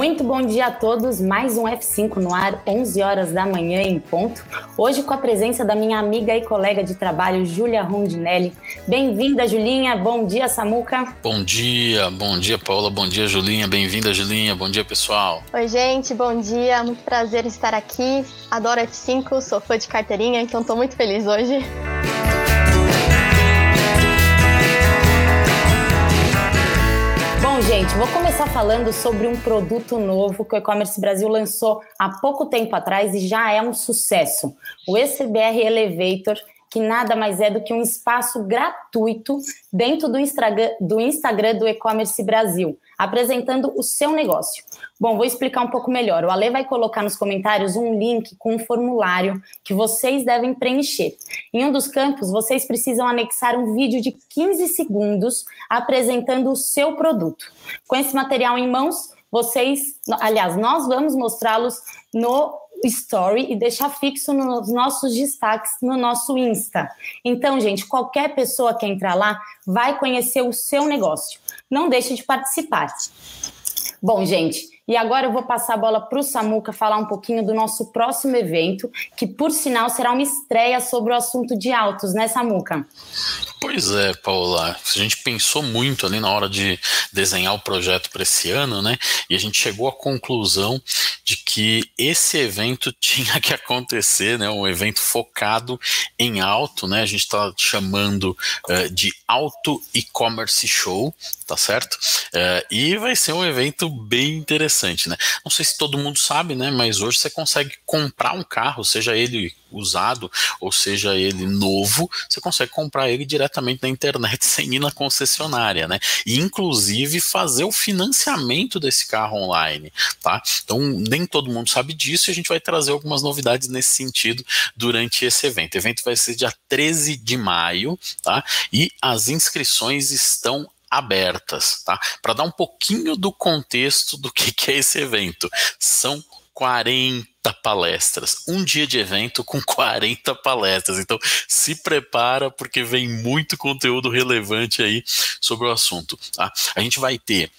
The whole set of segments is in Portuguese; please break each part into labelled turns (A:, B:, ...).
A: Muito bom dia a todos, mais um F5 no ar, 11 horas da manhã em ponto. Hoje com a presença da minha amiga e colega de trabalho, Júlia Rondinelli. Bem-vinda, Julinha. Bom dia, Samuca.
B: Bom dia, bom dia, Paula. Bom dia, Julinha. Bem-vinda, Julinha. Bom dia, pessoal.
C: Oi, gente. Bom dia. Muito prazer estar aqui. Adoro F5, sou fã de carteirinha, então estou muito feliz hoje.
A: Gente, vou começar falando sobre um produto novo que o E-Commerce Brasil lançou há pouco tempo atrás e já é um sucesso. O ECBR Elevator, que nada mais é do que um espaço gratuito dentro do Instagram do, E-Commerce Brasil, apresentando o seu negócio. Bom, vou explicar um pouco melhor. O Ale vai colocar nos comentários um link com um formulário que vocês devem preencher. Em um dos campos, vocês precisam anexar um vídeo de 15 segundos apresentando o seu produto. Com esse material em mãos, vocês, aliás, nós vamos mostrá-los no story e deixar fixo nos nossos destaques no nosso Insta. Então, gente, qualquer pessoa que entrar lá vai conhecer o seu negócio. Não deixe de participar. Bom, gente, e agora eu vou passar a bola para o Samuca falar um pouquinho do nosso próximo evento, que por sinal será uma estreia sobre o assunto de autos, né, Samuca?
B: Pois é, Paula. A gente pensou muito ali na hora de desenhar o projeto para esse ano, né? E a gente chegou à conclusão de que esse evento tinha que acontecer, né? Um evento focado em auto, né? A gente está chamando uh, de Auto E-Commerce Show, tá certo? Uh, e vai ser um evento bem interessante, né? Não sei se todo mundo sabe, né? Mas hoje você consegue comprar um carro, seja ele usado, ou seja ele novo, você consegue comprar ele diretamente na internet sem ir na concessionária, né? E inclusive fazer o financiamento desse carro online, tá? Então nem todo mundo sabe disso e a gente vai trazer algumas novidades nesse sentido durante esse evento. O evento vai ser dia 13 de maio, tá? E as inscrições estão abertas, tá? Para dar um pouquinho do contexto do que, que é esse evento. São 40 palestras. Um dia de evento com 40 palestras. Então, se prepara porque vem muito conteúdo relevante aí sobre o assunto. Tá? A gente vai ter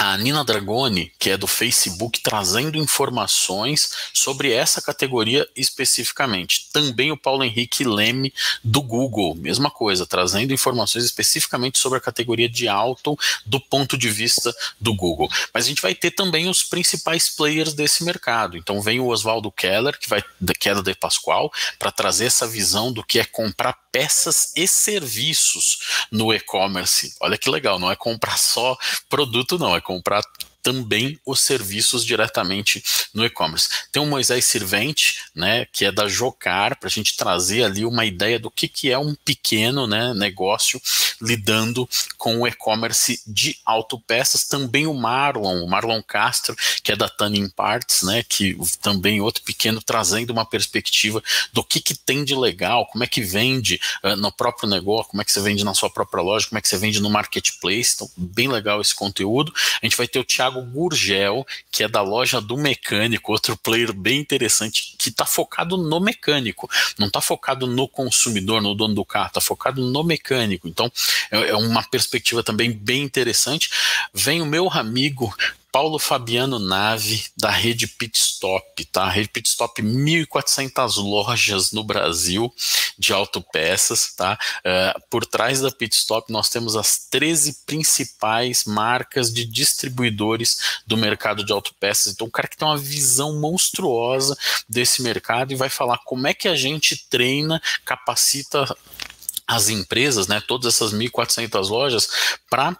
B: a Nina Dragoni, que é do Facebook, trazendo informações sobre essa categoria especificamente. Também o Paulo Henrique Leme, do Google, mesma coisa, trazendo informações especificamente sobre a categoria de auto do ponto de vista do Google. Mas a gente vai ter também os principais players desse mercado. Então vem o Oswaldo Keller, que vai da queda de Pascoal, para trazer essa visão do que é comprar peças e serviços no e-commerce. Olha que legal, não é comprar só produto, não, é comprar também os serviços diretamente no e-commerce. Tem o Moisés Sirvente, né, que é da Jocar, para a gente trazer ali uma ideia do que, que é um pequeno né, negócio lidando com o e-commerce de autopeças. Também o Marlon, o Marlon Castro, que é da Tanning Parts, né, que também outro pequeno trazendo uma perspectiva do que, que tem de legal, como é que vende uh, no próprio negócio, como é que você vende na sua própria loja, como é que você vende no marketplace. Então, bem legal esse conteúdo. A gente vai ter o Thiago Thiago Gurgel, que é da loja do mecânico, outro player bem interessante, que está focado no mecânico, não está focado no consumidor, no dono do carro, está focado no mecânico. Então, é, é uma perspectiva também bem interessante. Vem o meu amigo Paulo Fabiano Nave, da rede Pitstop, tá? A rede Pitstop, 1.400 lojas no Brasil de autopeças, tá? Uh, por trás da Pitstop, nós temos as 13 principais marcas de distribuidores do mercado de autopeças. Então, o cara que tem uma visão monstruosa desse mercado e vai falar como é que a gente treina, capacita as empresas, né, todas essas 1.400 lojas, para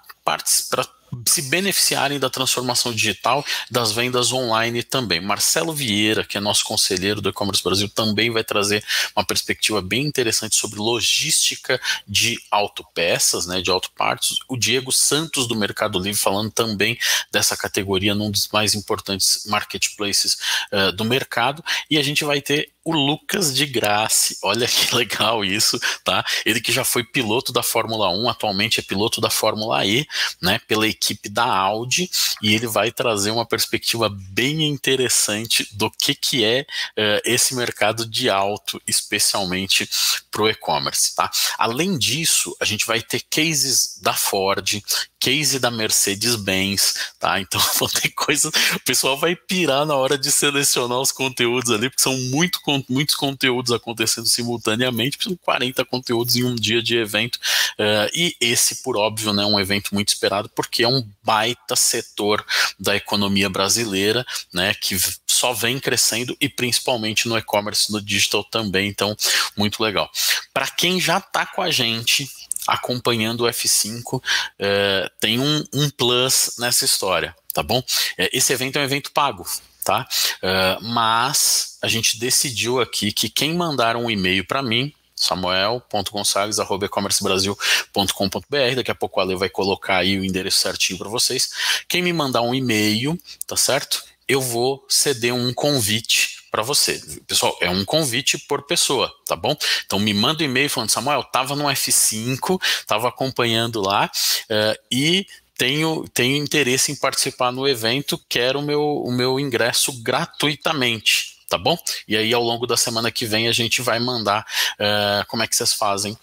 B: se beneficiarem da transformação digital das vendas online também. Marcelo Vieira, que é nosso conselheiro do E-Commerce Brasil, também vai trazer uma perspectiva bem interessante sobre logística de autopeças, né, de autopartes. O Diego Santos do Mercado Livre falando também dessa categoria num dos mais importantes marketplaces uh, do mercado. E a gente vai ter o Lucas de Grace. Olha que legal isso, tá? Ele que já foi piloto da Fórmula 1, atualmente é piloto da Fórmula E, né, pela equipe da Audi, e ele vai trazer uma perspectiva bem interessante do que, que é uh, esse mercado de auto, especialmente para o e-commerce, tá? Além disso, a gente vai ter cases da Ford, case da Mercedes-Benz, tá? Então vão ter coisas, o pessoal vai pirar na hora de selecionar os conteúdos ali, porque são muito, muitos conteúdos acontecendo simultaneamente, são 40 conteúdos em um dia de evento, uh, e esse, por óbvio, né, é um evento muito esperado, porque é um baita setor da economia brasileira, né, que só vem crescendo e principalmente no e-commerce, no digital também, então muito legal. Para quem já está com a gente acompanhando o F5, é, tem um, um, plus nessa história, tá bom? É, esse evento é um evento pago, tá? É, mas a gente decidiu aqui que quem mandar um e-mail para mim, samuel.gonçalves.ecommercebrasil.com.br. Daqui a pouco a Ale vai colocar aí o endereço certinho para vocês. Quem me mandar um e-mail, tá certo? Eu vou ceder um convite para você. Pessoal, é um convite por pessoa, tá bom? Então me manda um e-mail falando, Samuel, tava no F5, tava acompanhando lá uh, e tenho, tenho interesse em participar no evento, quero o meu, o meu ingresso gratuitamente, tá bom? E aí ao longo da semana que vem a gente vai mandar uh, como é que vocês fazem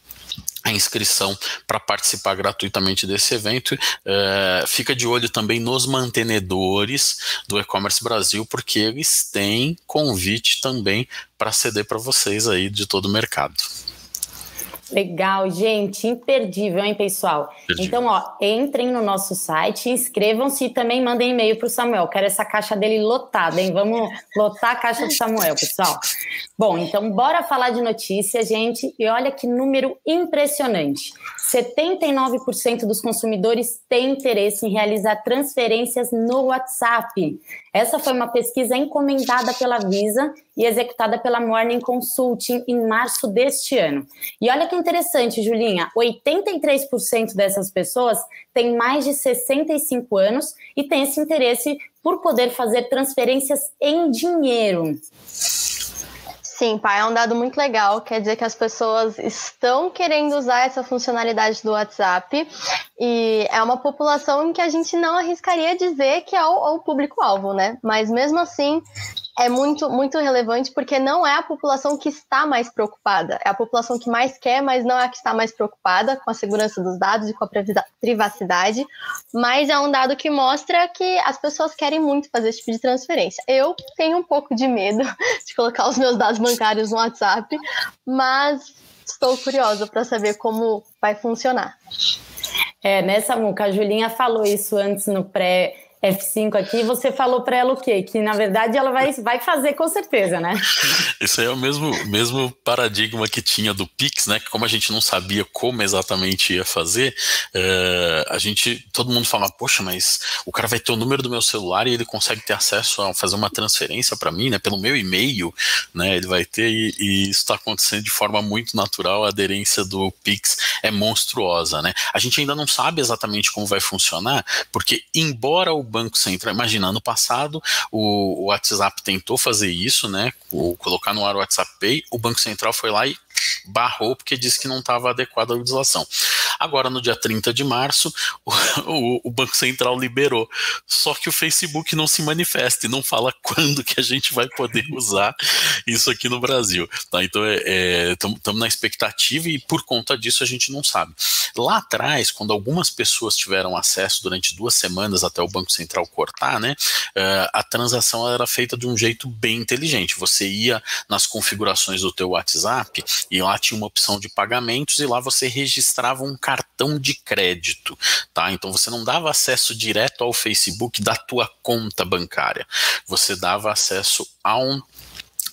B: a inscrição para participar gratuitamente desse evento. É, fica de olho também nos mantenedores do E-Commerce Brasil, porque eles têm convite também para ceder para vocês aí de todo o mercado.
A: Legal, gente, imperdível, hein, pessoal? Então, ó, entrem no nosso site, inscrevam-se e também mandem e-mail para o Samuel. Quero essa caixa dele lotada, hein? Vamos lotar a caixa do Samuel, pessoal. Bom, então bora falar de notícia, gente. E olha que número impressionante. 79% dos consumidores têm interesse em realizar transferências no WhatsApp. Essa foi uma pesquisa encomendada pela Visa e executada pela Morning Consulting em março deste ano. E olha que interessante, Julinha, 83% dessas pessoas têm mais de 65 anos e têm esse interesse por poder fazer transferências em dinheiro.
C: Sim, pai, é um dado muito legal. Quer dizer que as pessoas estão querendo usar essa funcionalidade do WhatsApp e é uma população em que a gente não arriscaria dizer que é o, o público-alvo, né? Mas mesmo assim, é muito, muito relevante porque não é a população que está mais preocupada, é a população que mais quer, mas não é a que está mais preocupada com a segurança dos dados e com a privacidade. Mas é um dado que mostra que as pessoas querem muito fazer esse tipo de transferência. Eu tenho um pouco de medo de colocar os meus dados bancários no WhatsApp, mas estou curiosa para saber como vai funcionar.
A: É, nessa Muca, a Julinha falou isso antes no pré F5 aqui, você falou para ela o quê? Que na verdade ela vai, vai fazer com certeza, né?
B: Isso aí é o mesmo, mesmo paradigma que tinha do Pix, né? Que como a gente não sabia como exatamente ia fazer, é, a gente, todo mundo fala, poxa, mas o cara vai ter o número do meu celular e ele consegue ter acesso a fazer uma transferência para mim, né? Pelo meu e-mail, né? Ele vai ter e, e isso está acontecendo de forma muito natural. A aderência do Pix é monstruosa, né? A gente ainda não sabe exatamente como vai funcionar, porque embora o Banco Central. Imagina, no passado o, o WhatsApp tentou fazer isso, né? O, colocar no ar o WhatsApp Pay, o Banco Central foi lá e barrou porque disse que não estava adequada a legislação. Agora, no dia 30 de março, o, o, o, Banco Central liberou. Só que o Facebook não se manifesta e não fala quando que a gente vai poder usar isso aqui no Brasil. Tá? Então, estamos é, é, na expectativa e por conta disso a gente não sabe. Lá atrás, quando algumas pessoas tiveram acesso durante duas semanas até o Banco Central cortar, né, uh, a transação era feita de um jeito bem inteligente. Você ia nas configurações do teu WhatsApp e lá tinha uma opção de pagamentos e lá você registrava um cartão de crédito, tá? Então você não dava acesso direto ao Facebook da tua conta bancária, você dava acesso a um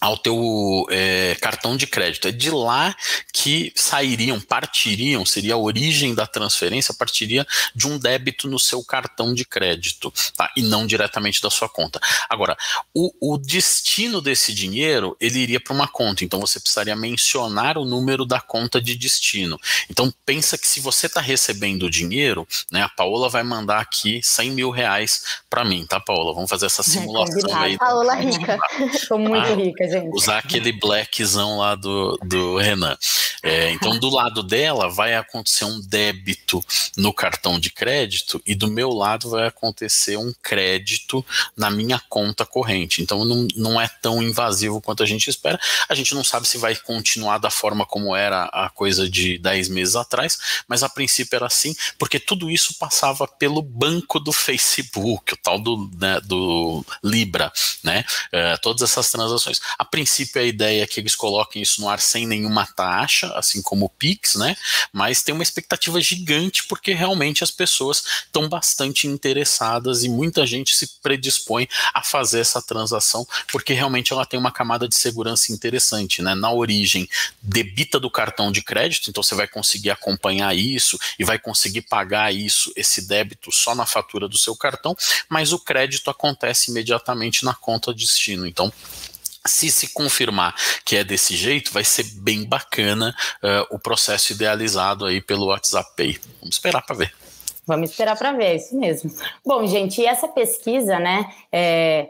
B: ao teu é, cartão de crédito. É de lá que sairiam, partiriam, seria a origem da transferência, partiria de um débito no seu cartão de crédito, tá? E não diretamente da sua conta. Agora, o, o destino desse dinheiro, ele iria para uma conta, então você precisaria mencionar o número da conta de destino. Então, pensa que se você está recebendo o dinheiro, né, a Paola vai mandar aqui 100 mil reais para mim, tá, Paola? Vamos fazer essa simulação
C: é,
B: aí.
C: Paola rica.
A: Estou muito ah, rica,
B: gente. Usar aquele blackzão lá do, do Renan. É, então, do lado dela vai acontecer um débito no cartão de crédito e do meu lado vai acontecer um crédito na minha conta corrente. Então, não, não é tão invasivo quanto a gente espera. A gente não sabe se vai continuar da forma como era a coisa de 10 meses atrás, mas a princípio era assim, porque tudo isso passava pelo banco do Facebook, o tal do, né, do Libra, né? Uh, todas essas transações. A princípio, a ideia é que eles coloquem isso no ar sem nenhuma taxa, assim como o Pix, né? Mas tem uma expectativa gigante porque realmente as pessoas estão bastante interessadas e muita gente se predispõe a fazer essa transação porque realmente ela tem uma camada de segurança interessante, né? Na origem, debita do cartão de crédito, então você vai conseguir acompanhar isso e vai conseguir pagar isso, esse débito só na fatura do seu cartão, mas o crédito acontece imediatamente na conta destino. Então, se se confirmar que é desse jeito, vai ser bem bacana uh, o processo idealizado aí pelo WhatsApp Pay. Vamos esperar para ver.
A: Vamos esperar para ver, é isso mesmo. Bom, gente, essa pesquisa, né, é,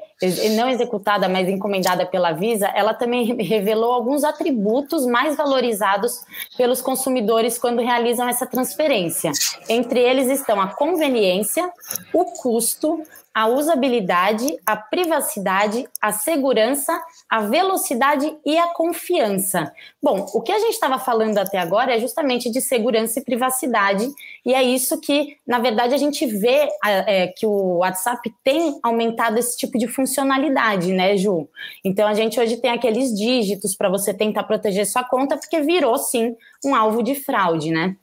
A: não executada, mas encomendada pela Visa, ela também revelou alguns atributos mais valorizados pelos consumidores quando realizam essa transferência. Entre eles estão a conveniência, o custo, a usabilidade, a privacidade, a segurança, a velocidade e a confiança. Bom, o que a gente estava falando até agora é justamente de segurança e privacidade, e é isso que, na verdade, a gente vê é, que o WhatsApp tem aumentado esse tipo de funcionalidade, né, Ju? Então a gente hoje tem aqueles dígitos para você tentar proteger sua conta, porque virou sim um alvo de fraude, né?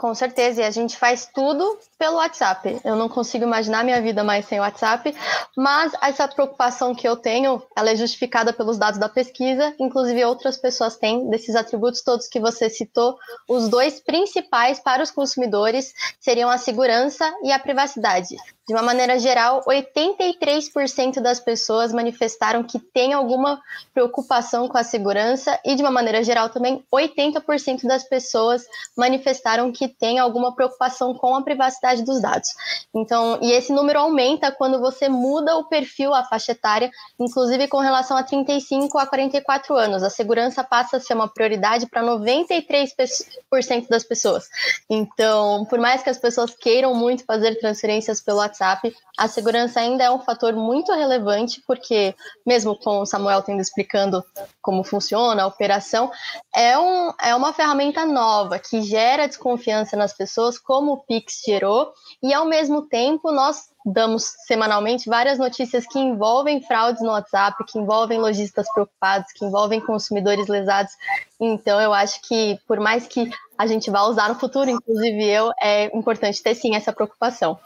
C: Com certeza, e a gente faz tudo pelo WhatsApp. Eu não consigo imaginar minha vida mais sem WhatsApp, mas essa preocupação que eu tenho, ela é justificada pelos dados da pesquisa, inclusive outras pessoas têm desses atributos todos que você citou. Os dois principais para os consumidores seriam a segurança e a privacidade. De uma maneira geral, 83% das pessoas manifestaram que tem alguma preocupação com a segurança e de uma maneira geral também 80% das pessoas manifestaram que tem alguma preocupação com a privacidade dos dados. Então, e esse número aumenta quando você muda o perfil, a faixa etária, inclusive com relação a 35 a 44 anos. A segurança passa a ser uma prioridade para 93% das pessoas. Então, por mais que as pessoas queiram muito fazer transferências pelo WhatsApp, a segurança ainda é um fator muito relevante, porque, mesmo com o Samuel tendo explicando como funciona a operação, é, um, é uma ferramenta nova que gera desconfiança nas pessoas, como o Pix gerou e ao mesmo tempo nós damos semanalmente várias notícias que envolvem fraudes no WhatsApp, que envolvem lojistas preocupados, que envolvem consumidores lesados. Então eu acho que por mais que a gente vá usar no futuro, inclusive eu, é importante ter sim essa preocupação.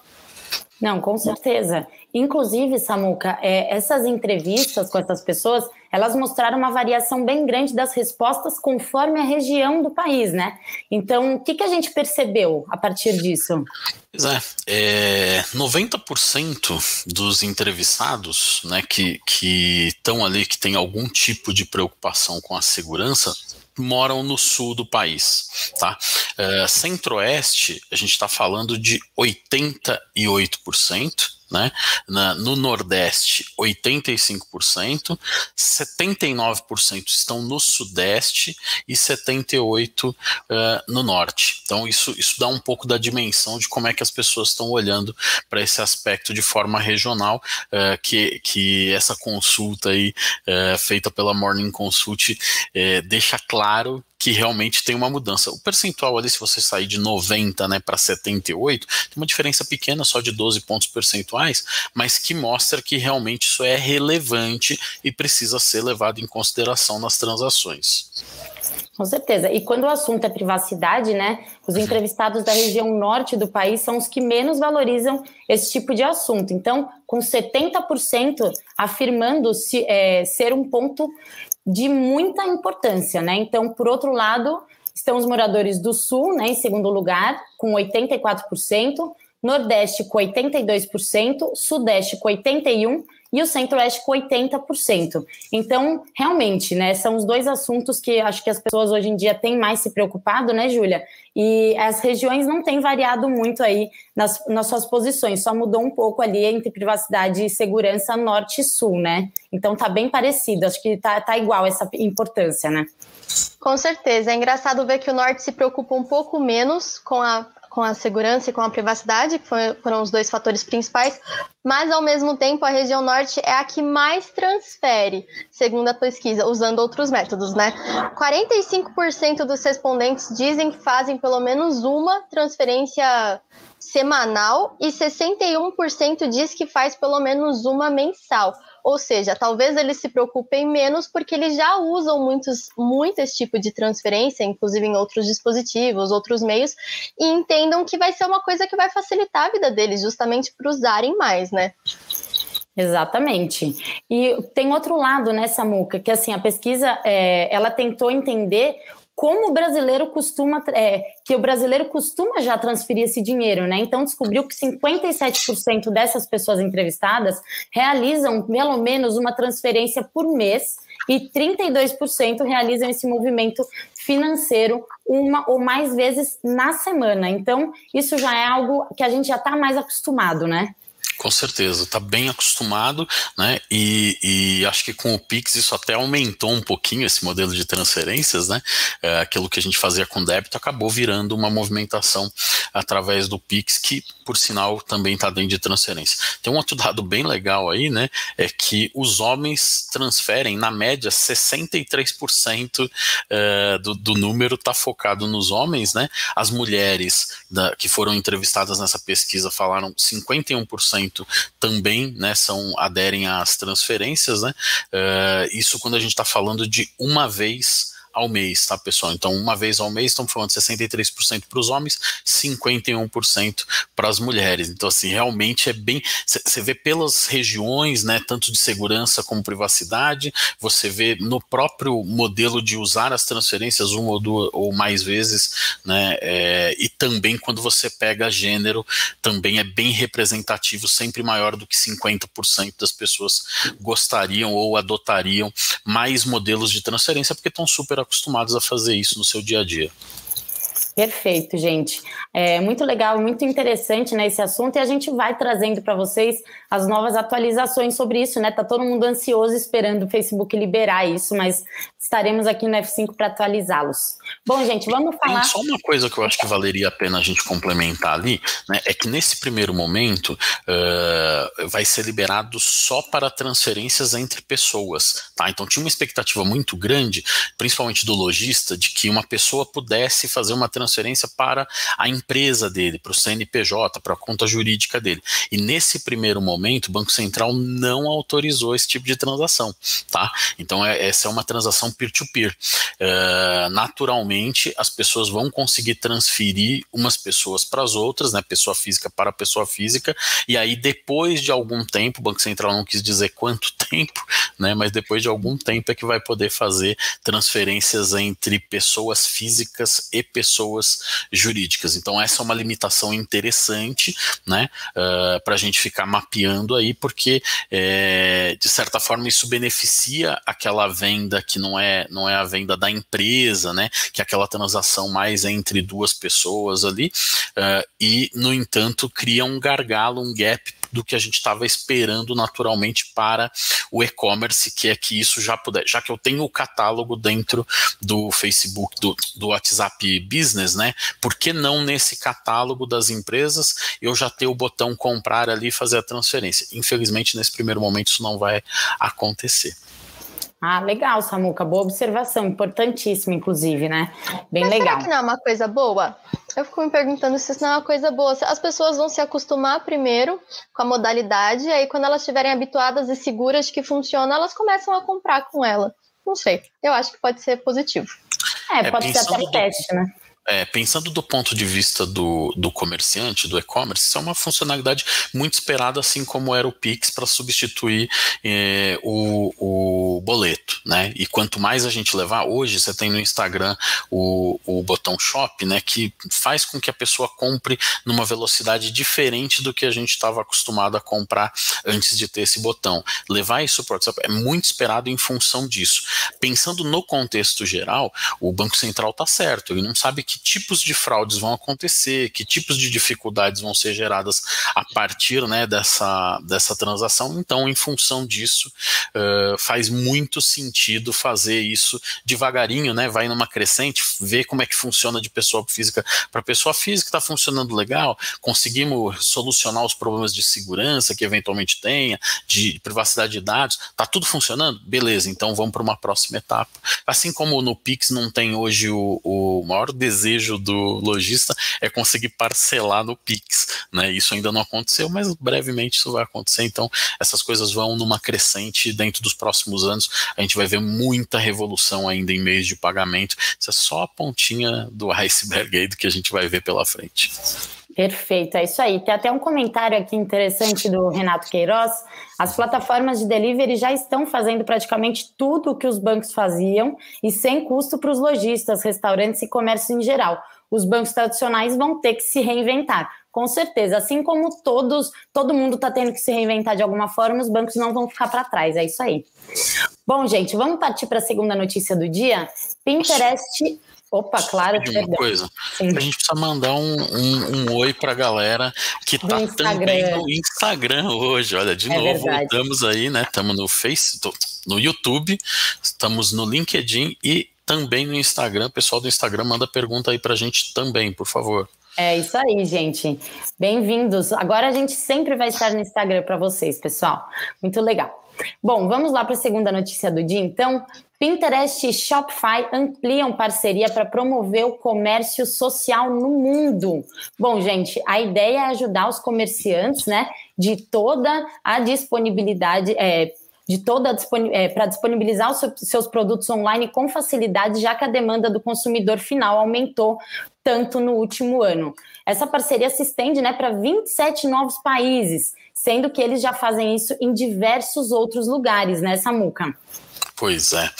A: Não, com certeza. Inclusive, Samuca, é, essas entrevistas com essas pessoas, elas mostraram uma variação bem grande das respostas conforme a região do país, né? Então, o que, que a gente percebeu a partir disso?
B: Pois é, é 90% dos entrevistados né, que estão ali, que tem algum tipo de preocupação com a segurança, moram no sul do país. Tá? Uh, Centro-Oeste, a gente está falando de 88%, né? Na, no Nordeste, 85%, 79% estão no Sudeste e 78% uh, no Norte. Então, isso, isso dá um pouco da dimensão de como é que as pessoas estão olhando para esse aspecto de forma regional, uh, que, que essa consulta aí, uh, feita pela Morning Consult, eh, deixa claro que realmente tem uma mudança. O percentual ali, se você sair de 90 né, para 78, tem uma diferença pequena, só de 12 pontos percentuais, mas que mostra que realmente isso é relevante e precisa ser levado em consideração nas transações.
A: Com certeza. E quando o assunto é privacidade, né? Os entrevistados da região norte do país são os que menos valorizam esse tipo de assunto. Então, com 70% afirmando -se, é, ser um ponto de muita importância, né? Então, por outro lado, estão os moradores do Sul, né, em segundo lugar, com 84%, Nordeste com 82%, Sudeste com 81% e o Centro-Oeste com 80%. Então, realmente, né, são os dois assuntos que acho que as pessoas hoje em dia têm mais se preocupado, né, Júlia? E as regiões não têm variado muito aí nas, nas suas posições, só mudou um pouco ali entre privacidade e segurança norte e sul, né? Então tá bem parecido, acho que tá, tá igual essa importância, né?
C: Com certeza. É engraçado ver que o norte se preocupa um pouco menos com a com a segurança e com a privacidade, que foram os dois fatores principais, mas ao mesmo tempo a região norte é a que mais transfere, segundo a pesquisa, usando outros métodos, né? 45% dos respondentes dizem que fazem pelo menos uma transferência semanal e 61% diz que faz pelo menos uma mensal. Ou seja, talvez eles se preocupem menos porque eles já usam muitos, muito esse tipo de transferência, inclusive em outros dispositivos, outros meios, e entendam que vai ser uma coisa que vai facilitar a vida deles, justamente para usarem mais, né?
A: Exatamente. E tem outro lado, né, Samuca, que assim, a pesquisa, é, ela tentou entender como o brasileiro costuma, é, que o brasileiro costuma já transferir esse dinheiro, né? Então descobriu que 57% dessas pessoas entrevistadas realizam pelo menos uma transferência por mês e 32% realizam esse movimento financeiro uma ou mais vezes na semana. Então, isso já é algo que a gente já está mais acostumado, né?
B: Com certeza, está bem acostumado, né? E, e, acho que com o Pix isso até aumentou um pouquinho esse modelo de transferências, né? É, aquilo que a gente fazia com débito acabou virando uma movimentação através do Pix, que por sinal também está dentro de transferência. Tem um outro dado bem legal aí, né? É que os homens transferem, na média, 63% é, do, do número está focado nos homens, né? As mulheres da, que foram entrevistadas nessa pesquisa falaram 51% também né, são, aderem às transferências, né? Uh, isso quando a gente está falando de uma vez ao mês, tá, pessoal? Então, uma vez ao mês, estamos falando de 63% para os homens, 51% para as mulheres. Então, assim, realmente é bem. Você vê pelas regiões, né, tanto de segurança como privacidade, você vê no próprio modelo de usar as transferências uma ou duas ou mais vezes, né, é, e também quando você pega gênero, também é bem representativo, sempre maior do que 50% das pessoas gostariam ou adotariam mais modelos de transferência, porque estão super acostumados a fazer isso no seu dia a dia.
A: Perfeito, gente. É muito legal, muito interessante né, esse assunto e a gente vai trazendo para vocês as novas atualizações sobre isso, né? Tá todo mundo ansioso esperando o Facebook liberar isso, mas estaremos aqui no F5 para atualizá-los. Bom, gente, vamos falar.
B: Tem só uma coisa que eu acho que valeria a pena a gente complementar ali, né? É que nesse primeiro momento uh, vai ser liberado só para transferências entre pessoas, tá? Então tinha uma expectativa muito grande, principalmente do lojista, de que uma pessoa pudesse fazer uma transferência transferência para a empresa dele, para o CNPJ, para a conta jurídica dele. E nesse primeiro momento, o Banco Central não autorizou esse tipo de transação, tá? Então é, essa é uma transação peer-to-peer. -peer. Uh, naturalmente, as pessoas vão conseguir transferir umas pessoas para as outras, né? Pessoa física para pessoa física, e aí depois de algum tempo, o Banco Central não quis dizer quanto tempo, né? Mas depois de algum tempo é que vai poder fazer transferências entre pessoas físicas e pessoas jurídicas. Então, essa é uma limitação interessante, né, uh, para a gente ficar mapeando aí, porque, é, de certa forma, isso beneficia aquela venda que não é, não é a venda da empresa, né, que é aquela transação mais entre duas pessoas ali, uh, e, no entanto, cria um gargalo, um gap do que a gente estava esperando naturalmente para o e-commerce, que é que isso já puder, já que eu tenho o catálogo dentro do Facebook, do, do WhatsApp Business, né? Por que não nesse catálogo das empresas eu já ter o botão comprar ali fazer a transferência? Infelizmente, nesse primeiro momento, isso não vai acontecer.
A: Ah, legal, Samuca. Boa observação, importantíssima, inclusive, né? Bem
C: Mas
A: legal.
C: Será que não é uma coisa boa? Eu fico me perguntando se isso não é uma coisa boa. As pessoas vão se acostumar primeiro com a modalidade, e aí quando elas estiverem habituadas e seguras de que funciona, elas começam a comprar com ela. Não sei. Eu acho que pode ser positivo.
A: É, é pode ser até um teste, né?
B: É, pensando do ponto de vista do, do comerciante, do e-commerce, isso é uma funcionalidade muito esperada, assim como era o Pix para substituir é, o, o boleto, né? E quanto mais a gente levar, hoje você tem no Instagram o, o botão Shop, né? Que faz com que a pessoa compre numa velocidade diferente do que a gente estava acostumado a comprar antes de ter esse botão. Levar isso para o WhatsApp é muito esperado em função disso. Pensando no contexto geral, o Banco Central está certo, ele não sabe que tipos de fraudes vão acontecer, que tipos de dificuldades vão ser geradas a partir né, dessa, dessa transação. Então, em função disso, uh, faz muito sentido fazer isso devagarinho, né? Vai numa crescente, ver como é que funciona de pessoa física para pessoa física, está funcionando legal, conseguimos solucionar os problemas de segurança que eventualmente tenha, de privacidade de dados, tá tudo funcionando? Beleza, então vamos para uma próxima etapa. Assim como no Pix não tem hoje o, o maior desejo do lojista é conseguir parcelar no Pix, né? Isso ainda não aconteceu, mas brevemente isso vai acontecer. Então, essas coisas vão numa crescente dentro dos próximos anos. A gente vai ver muita revolução ainda em meios de pagamento. Isso é só a pontinha do iceberg aí do que a gente vai ver pela frente.
A: Perfeito, é isso aí. Tem até um comentário aqui interessante do Renato Queiroz. As plataformas de delivery já estão fazendo praticamente tudo o que os bancos faziam e sem custo para os lojistas, restaurantes e comércio em geral. Os bancos tradicionais vão ter que se reinventar. Com certeza, assim como todos, todo mundo está tendo que se reinventar de alguma forma, os bancos não vão ficar para trás. É isso aí. Bom, gente, vamos partir para a segunda notícia do dia. Pinterest Opa, claro.
B: De uma coisa. Sim. A gente precisa mandar um, um, um oi para a galera que está também no Instagram hoje. Olha, de é novo, verdade. voltamos aí, né? Estamos no Face, no YouTube, estamos no LinkedIn e também no Instagram. O pessoal do Instagram manda pergunta aí para a gente também, por favor.
A: É isso aí, gente. Bem-vindos. Agora a gente sempre vai estar no Instagram para vocês, pessoal. Muito legal. Bom, vamos lá para a segunda notícia do dia, então. Pinterest e Shopify ampliam parceria para promover o comércio social no mundo. Bom, gente, a ideia é ajudar os comerciantes, né, de toda a disponibilidade, é, de toda é, para disponibilizar os seus produtos online com facilidade, já que a demanda do consumidor final aumentou tanto no último ano. Essa parceria se estende né, para 27 novos países, sendo que eles já fazem isso em diversos outros lugares, né, Samuca?
B: Pois é.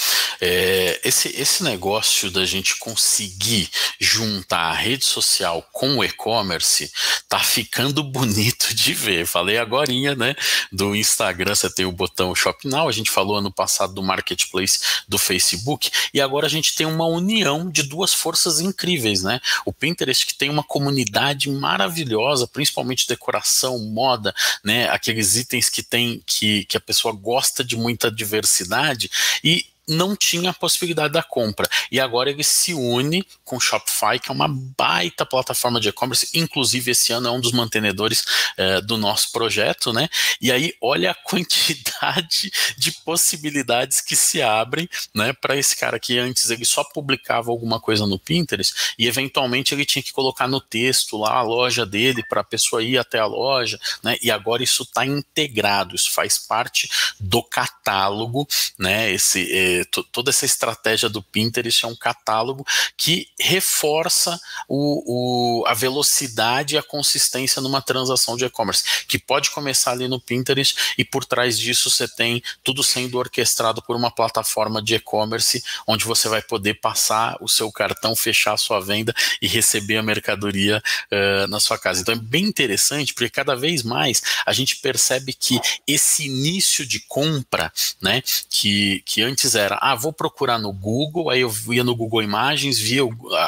B: É. esse, esse negócio da gente conseguir juntar a rede social com o e-commerce tá ficando bonito de ver. Falei agora, né? Do Instagram, você tem o botão Shop Now, a gente falou ano passado do marketplace do Facebook, e agora a gente tem uma união de duas forças incríveis, né? O Pinterest, que tem uma comunidade maravilhosa, principalmente decoração, moda, né? Aqueles itens que tem que, que a pessoa gosta de muita diversidade e não tinha a possibilidade da compra. E agora ele se une com o Shopify, que é uma baita plataforma de e-commerce, inclusive esse ano é um dos mantenedores é, do nosso projeto, né? E aí, olha a quantidade de possibilidades que se abrem, né, para esse cara que antes ele só publicava alguma coisa no Pinterest e eventualmente ele tinha que colocar no texto lá a loja dele para a pessoa ir até a loja, né? E agora isso está integrado, isso faz parte do catálogo, né? Esse toda essa estratégia do Pinterest é um catálogo que reforça o, o, a velocidade e a consistência numa transação de e-commerce, que pode começar ali no Pinterest e por trás disso você tem tudo sendo orquestrado por uma plataforma de e-commerce onde você vai poder passar o seu cartão, fechar a sua venda e receber a mercadoria uh, na sua casa. Então é bem interessante porque cada vez mais a gente percebe que esse início de compra, né, que, que antes era era, ah, vou procurar no Google, aí eu ia no Google Imagens, via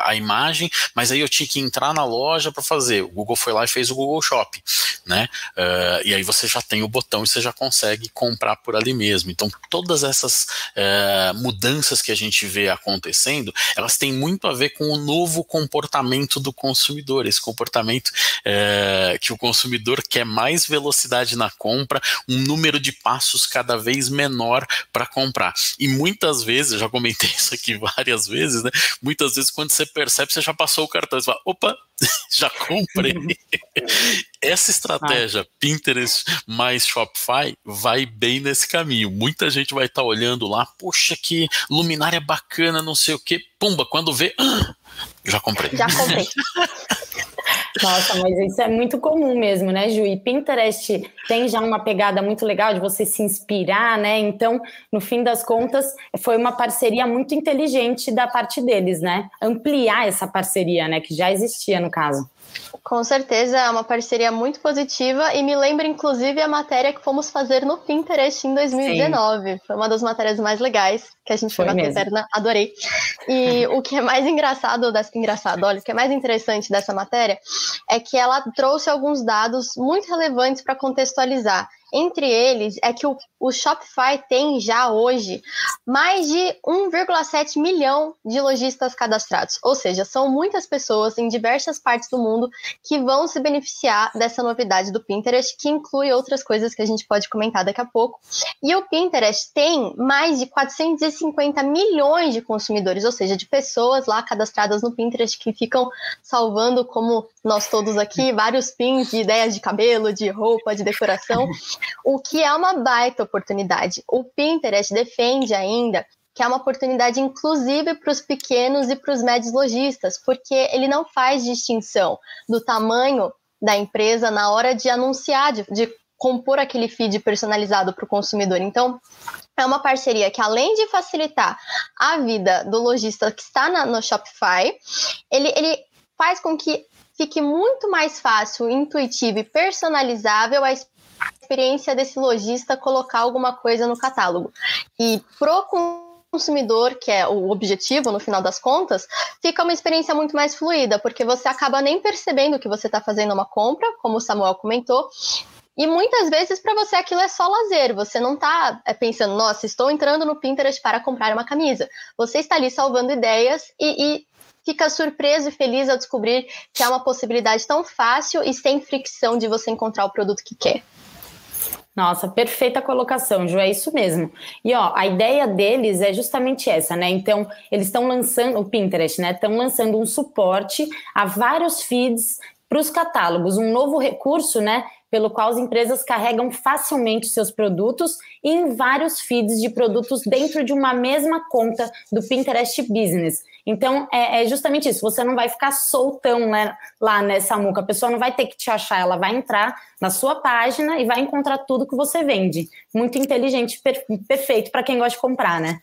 B: a, imagem, mas aí eu tinha que entrar na loja para fazer. O Google foi lá e fez o Google Shop, né? Uh, e aí você já tem o botão e você já consegue comprar por ali mesmo. Então, todas essas uh, mudanças que a gente vê acontecendo, elas têm muito a ver com o novo comportamento do consumidor, esse comportamento uh, que o consumidor quer mais velocidade na compra, um número de passos cada vez menor para comprar. E muitas vezes, eu já comentei isso aqui várias vezes, né? Muitas vezes, quando você percebe, você já passou o cartão, você fala, opa, já comprei. Essa estratégia ah. Pinterest mais Shopify vai bem nesse caminho. Muita gente vai estar tá olhando lá, poxa, que luminária bacana, não sei o que. Pumba, quando vê, ah, já comprei.
C: Já comprei.
A: Nossa, mas isso é muito comum mesmo, né, Ju? E Pinterest tem já uma pegada muito legal de você se inspirar, né? Então, no fim das contas, foi uma parceria muito inteligente da parte deles, né? Ampliar essa parceria, né, que já existia no caso.
C: Com certeza, é uma parceria muito positiva e me lembra, inclusive, a matéria que fomos fazer no Pinterest em 2019. Sim. Foi uma das matérias mais legais que a gente foi, foi bater perna, adorei. E o que é mais engraçado, dessa, engraçado, olha, o que é mais interessante dessa matéria é que ela trouxe alguns dados muito relevantes para contextualizar. Entre eles é que o, o Shopify tem já hoje mais de 1,7 milhão de lojistas cadastrados. Ou seja, são muitas pessoas em diversas partes do mundo que vão se beneficiar dessa novidade do Pinterest, que inclui outras coisas que a gente pode comentar daqui a pouco. E o Pinterest tem mais de 450 milhões de consumidores, ou seja, de pessoas lá cadastradas no Pinterest que ficam salvando, como nós todos aqui, vários pins de ideias de cabelo, de roupa, de decoração o que é uma baita oportunidade. O Pinterest defende ainda que é uma oportunidade inclusive para os pequenos e para os médios lojistas, porque ele não faz distinção do tamanho da empresa na hora de anunciar, de, de compor aquele feed personalizado para o consumidor. Então, é uma parceria que, além de facilitar a vida do lojista que está na, no Shopify, ele, ele faz com que fique muito mais fácil, intuitivo e personalizável a experiência desse lojista colocar alguma coisa no catálogo. E pro consumidor, que é o objetivo no final das contas, fica uma experiência muito mais fluida, porque você acaba nem percebendo que você está fazendo uma compra, como o Samuel comentou, e muitas vezes para você aquilo é só lazer, você não está é, pensando, nossa, estou entrando no Pinterest para comprar uma camisa. Você está ali salvando ideias e, e fica surpreso e feliz ao descobrir que é uma possibilidade tão fácil e sem fricção de você encontrar o produto que quer.
A: Nossa, perfeita colocação, Ju, é isso mesmo. E ó, a ideia deles é justamente essa, né? Então, eles estão lançando, o Pinterest, né? Estão lançando um suporte a vários feeds para os catálogos, um novo recurso, né? Pelo qual as empresas carregam facilmente seus produtos em vários feeds de produtos dentro de uma mesma conta do Pinterest Business. Então, é, é, justamente isso. Você não vai ficar soltão né, lá nessa muca. A pessoa não vai ter que te achar, ela vai entrar na sua página e vai encontrar tudo que você vende. Muito inteligente, per perfeito para quem gosta de comprar, né?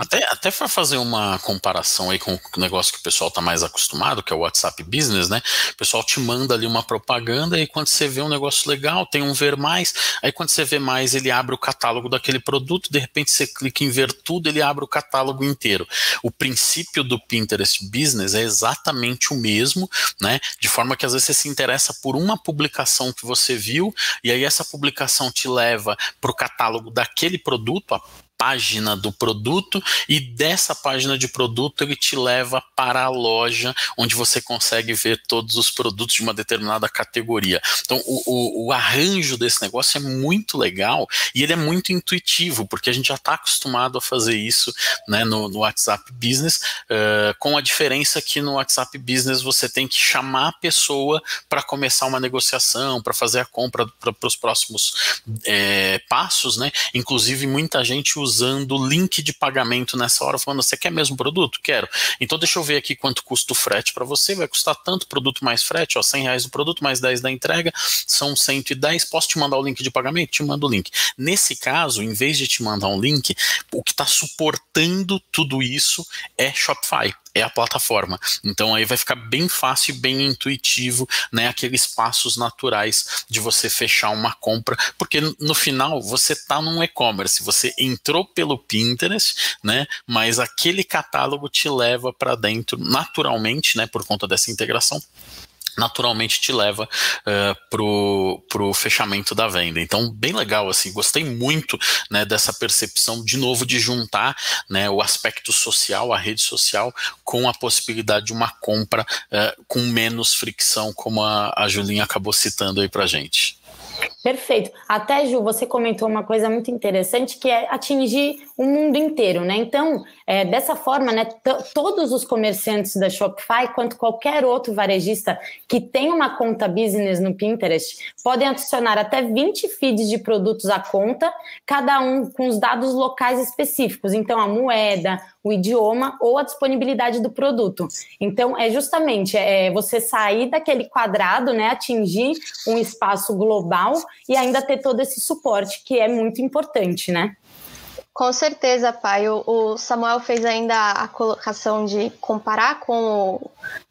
B: Até, até para fazer uma comparação aí com o negócio que o pessoal está mais acostumado, que é o WhatsApp Business, né? O pessoal te manda ali uma propaganda e quando você vê um negócio legal, tem um ver mais, aí quando você vê mais, ele abre o catálogo daquele produto, de repente você clica em ver tudo, ele abre o catálogo inteiro. O princípio do Pinterest Business é exatamente o mesmo, né? De forma que às vezes você se interessa por uma publicação que você viu, e aí essa publicação te leva para o catálogo daquele produto, a página do produto e dessa página de produto ele te leva para a loja onde você consegue ver todos os produtos de uma determinada categoria. Então o, o, o arranjo desse negócio é muito legal e ele é muito intuitivo porque a gente já está acostumado a fazer isso né, no, no WhatsApp Business, uh, com a diferença que no WhatsApp Business você tem que chamar a pessoa para começar uma negociação, para fazer a compra para os próximos é, passos, né? Inclusive muita gente usa usando link de pagamento nessa hora, falando: você quer mesmo produto? Quero. Então deixa eu ver aqui quanto custa o frete para você. Vai custar tanto produto mais frete, ó, 100 reais do produto mais 10 da entrega, são 110. Posso te mandar o link de pagamento? Te mando o link. Nesse caso, em vez de te mandar um link, o que está suportando tudo isso é Shopify é a plataforma. Então aí vai ficar bem fácil bem intuitivo, né, aqueles passos naturais de você fechar uma compra, porque no final você está num e-commerce, você entrou pelo Pinterest, né, mas aquele catálogo te leva para dentro naturalmente, né, por conta dessa integração naturalmente te leva uh, pro, pro fechamento da venda. Então, bem legal, assim, gostei muito né, dessa percepção, de novo, de juntar né, o aspecto social, a rede social, com a possibilidade de uma compra uh, com menos fricção, como a, a Julinha acabou citando aí pra gente.
A: Perfeito. Até, Ju, você comentou uma coisa muito interessante que é atingir o mundo inteiro, né? Então, é, dessa forma, né, todos os comerciantes da Shopify, quanto qualquer outro varejista que tem uma conta business no Pinterest, podem adicionar até 20 feeds de produtos à conta, cada um com os dados locais específicos. Então, a moeda, o idioma ou a disponibilidade do produto. Então, é justamente é, você sair daquele quadrado, né, atingir um espaço global e ainda ter todo esse suporte, que é muito importante, né?
C: Com certeza, pai. O, Samuel fez ainda a colocação de comparar com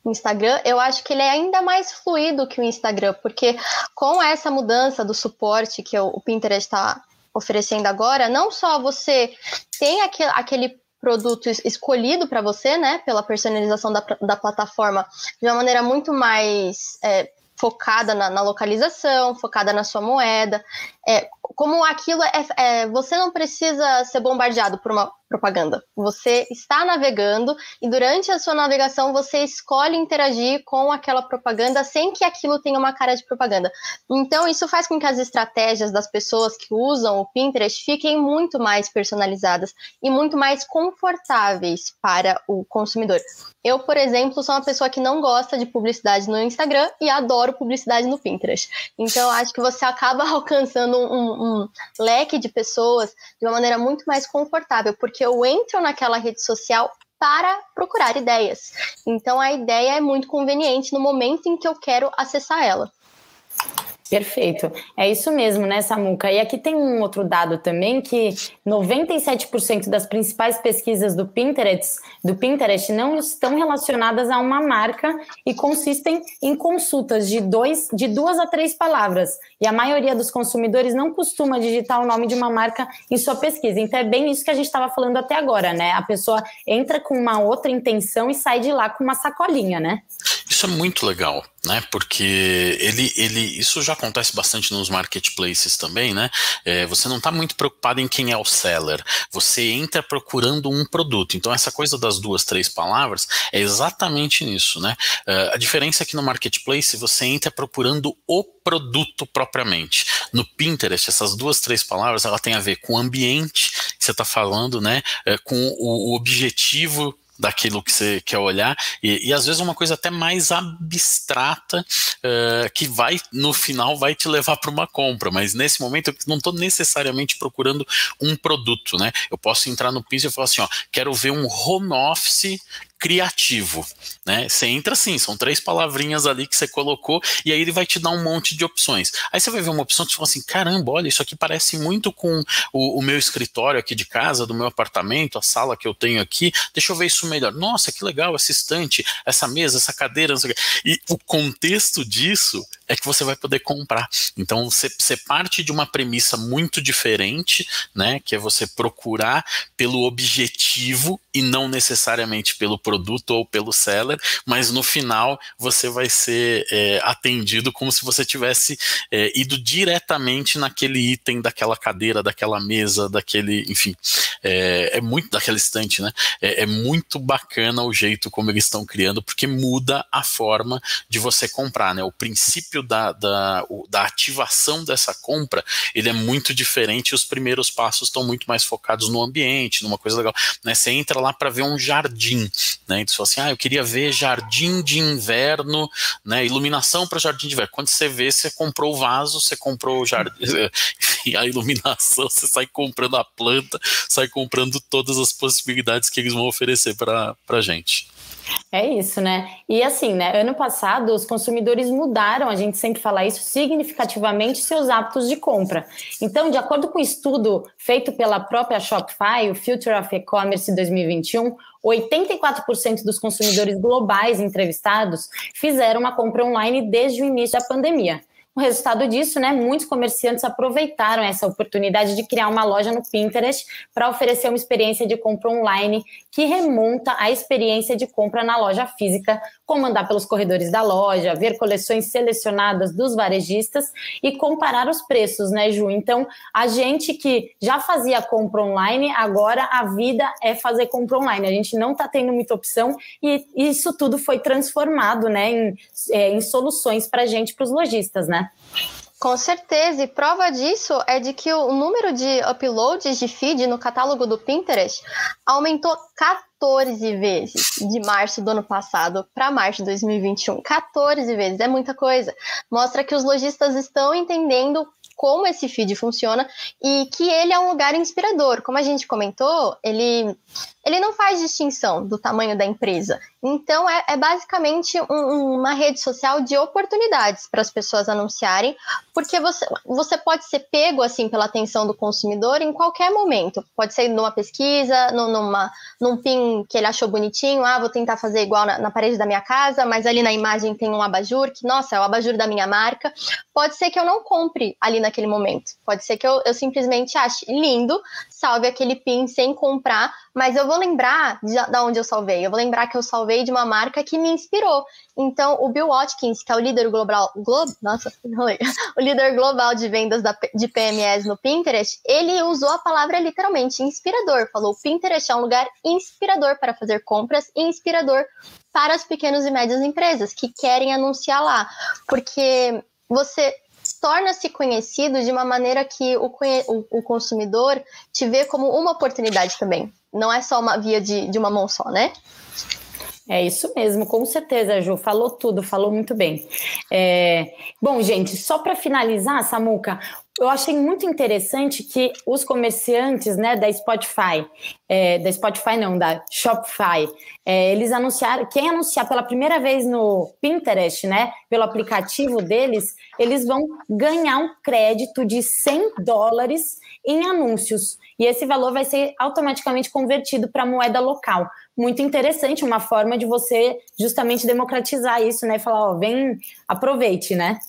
C: o Instagram. Eu acho que ele é ainda mais fluido que o Instagram, porque com essa mudança do suporte que o Pinterest está oferecendo agora, não só você tem aquele, aquele produto escolhido para você, né, pela personalização da, da plataforma de uma maneira muito mais é, focada na, na, localização, focada na sua moeda. É, como aquilo é, é, Você não precisa ser bombardeado por uma propaganda. Você está navegando e durante a sua navegação você escolhe interagir com aquela propaganda sem que aquilo tenha uma cara de propaganda. Então isso faz com que as estratégias das pessoas que usam o Pinterest fiquem muito mais personalizadas e muito mais confortáveis para o consumidor. Eu, por exemplo, sou uma pessoa que não gosta de publicidade no Instagram e adoro publicidade no Pinterest. Então, acho que você acaba alcançando um, um leque de pessoas de uma maneira muito mais confortável, porque eu entro naquela rede social para procurar ideias. Então a ideia é muito conveniente no momento em que eu quero acessar ela.
A: Perfeito. É isso mesmo, né, Samuca? E aqui tem um outro dado também que 97% das principais pesquisas do Pinterest, do Pinterest não estão relacionadas a uma marca e consistem em consultas de, dois, de duas a três palavras. E a maioria dos consumidores não costuma digitar o nome de uma marca em sua pesquisa. Então é bem isso que a gente estava falando até agora, né? A pessoa entra com uma outra intenção e sai de lá com uma sacolinha, né?
B: Isso é muito legal, né? Porque ele, ele, isso já acontece bastante nos marketplaces também, né? É, você não está muito preocupado em quem é o seller, você entra procurando um produto. Então, essa coisa das duas, três palavras é exatamente nisso, né? Uh, a diferença é que no marketplace você entra procurando o produto propriamente. No Pinterest, essas duas, três palavras, ela tem a ver com o ambiente que você está falando, né? É, com o, o objetivo daquilo que você quer olhar, e, e às vezes uma coisa até mais abstrata uh, que vai, no final, vai te levar para uma compra, mas nesse momento eu não estou necessariamente procurando um produto, né? Eu posso entrar no Pinterest e falar assim, ó, quero ver um home office criativo, né? Você entra assim, são três palavrinhas ali que você colocou e aí ele vai te dar um monte de opções. Aí você vai ver uma opção que você fala assim, caramba, olha, isso aqui parece muito com o, o, meu escritório aqui de casa, do meu apartamento, a sala que eu tenho aqui. Deixa eu ver isso melhor. Nossa, que legal essa estante, essa mesa, essa cadeira, E o contexto disso é que você vai poder comprar. Então você, você parte de uma premissa muito diferente, né? Que é você procurar pelo objetivo e não necessariamente pelo produto ou pelo seller, mas no final você vai ser é, atendido como se você tivesse é, ido diretamente naquele item daquela cadeira, daquela mesa, daquele, enfim, é, é muito daquela estante, né? É, é muito bacana o jeito como eles estão criando, porque muda a forma de você comprar, né? O princípio da, da, o, da ativação dessa compra, ele é muito diferente. Os primeiros passos estão muito mais focados no ambiente, numa coisa legal. Né? Você entra lá para ver um jardim, né? Então, assim, ah, eu queria ver jardim de inverno, né? Iluminação para jardim de inverno. Quando você vê, você comprou o vaso, você comprou o jardim, enfim, a iluminação, você sai comprando a planta, sai comprando todas as possibilidades que eles vão oferecer para a gente.
A: É isso, né? E assim, né? Ano passado, os consumidores mudaram, a gente sempre fala isso, significativamente seus hábitos de compra. Então, de acordo com o um estudo feito pela própria Shopify, o Future of E-Commerce 2021, 84% dos consumidores globais entrevistados fizeram uma compra online desde o início da pandemia. O resultado disso, né, muitos comerciantes aproveitaram essa oportunidade de criar uma loja no Pinterest para oferecer uma experiência de compra online que remonta à experiência de compra na loja física, como andar pelos corredores da loja, ver coleções selecionadas dos varejistas e comparar os preços, né, Ju? Então, a gente que já fazia compra online, agora a vida é fazer compra online. A gente não está tendo muita opção e isso tudo foi transformado, né, em, é, em soluções para a gente, para os lojistas, né?
C: Com certeza, e prova disso é de que o número de uploads de feed no catálogo do Pinterest aumentou 14 vezes de março do ano passado para março de 2021. 14 vezes, é muita coisa. Mostra que os lojistas estão entendendo como esse feed funciona e que ele é um lugar inspirador. Como a gente comentou, ele, ele não faz distinção do tamanho da empresa. Então, é, é basicamente um, uma rede social de oportunidades para as pessoas anunciarem, porque você, você pode ser pego assim pela atenção do consumidor em qualquer momento. Pode ser numa pesquisa, numa, num pin que ele achou bonitinho, ah, vou tentar fazer igual na, na parede da minha casa, mas ali na imagem tem um abajur, que, nossa, é o abajur da minha marca. Pode ser que eu não compre ali na naquele momento. Pode ser que eu, eu simplesmente ache lindo, salve aquele pin sem comprar, mas eu vou lembrar de, de onde eu salvei. Eu vou lembrar que eu salvei de uma marca que me inspirou. Então, o Bill Watkins, que é o líder global, glo, nossa, o líder global de vendas da, de PMS no Pinterest, ele usou a palavra literalmente inspirador. Falou: Pinterest é um lugar inspirador para fazer compras e inspirador para as pequenas e médias empresas que querem anunciar lá, porque você torna-se conhecido de uma maneira que o, o, o, consumidor te vê como uma oportunidade também. Não é só uma via de, de uma mão só, né?
A: É isso mesmo, com certeza, Ju. Falou tudo, falou muito bem. É... Bom, gente, só para finalizar, Samuca, eu achei muito interessante que os comerciantes né, da Spotify, é, da Spotify não, da Shopify, é, eles anunciaram, quem anunciar pela primeira vez no Pinterest, né, pelo aplicativo deles, eles vão ganhar um crédito de 100 dólares em anúncios. E esse valor vai ser automaticamente convertido para moeda local. Muito interessante, uma forma de você justamente democratizar isso, né? Falar, ó, vem, aproveite, né?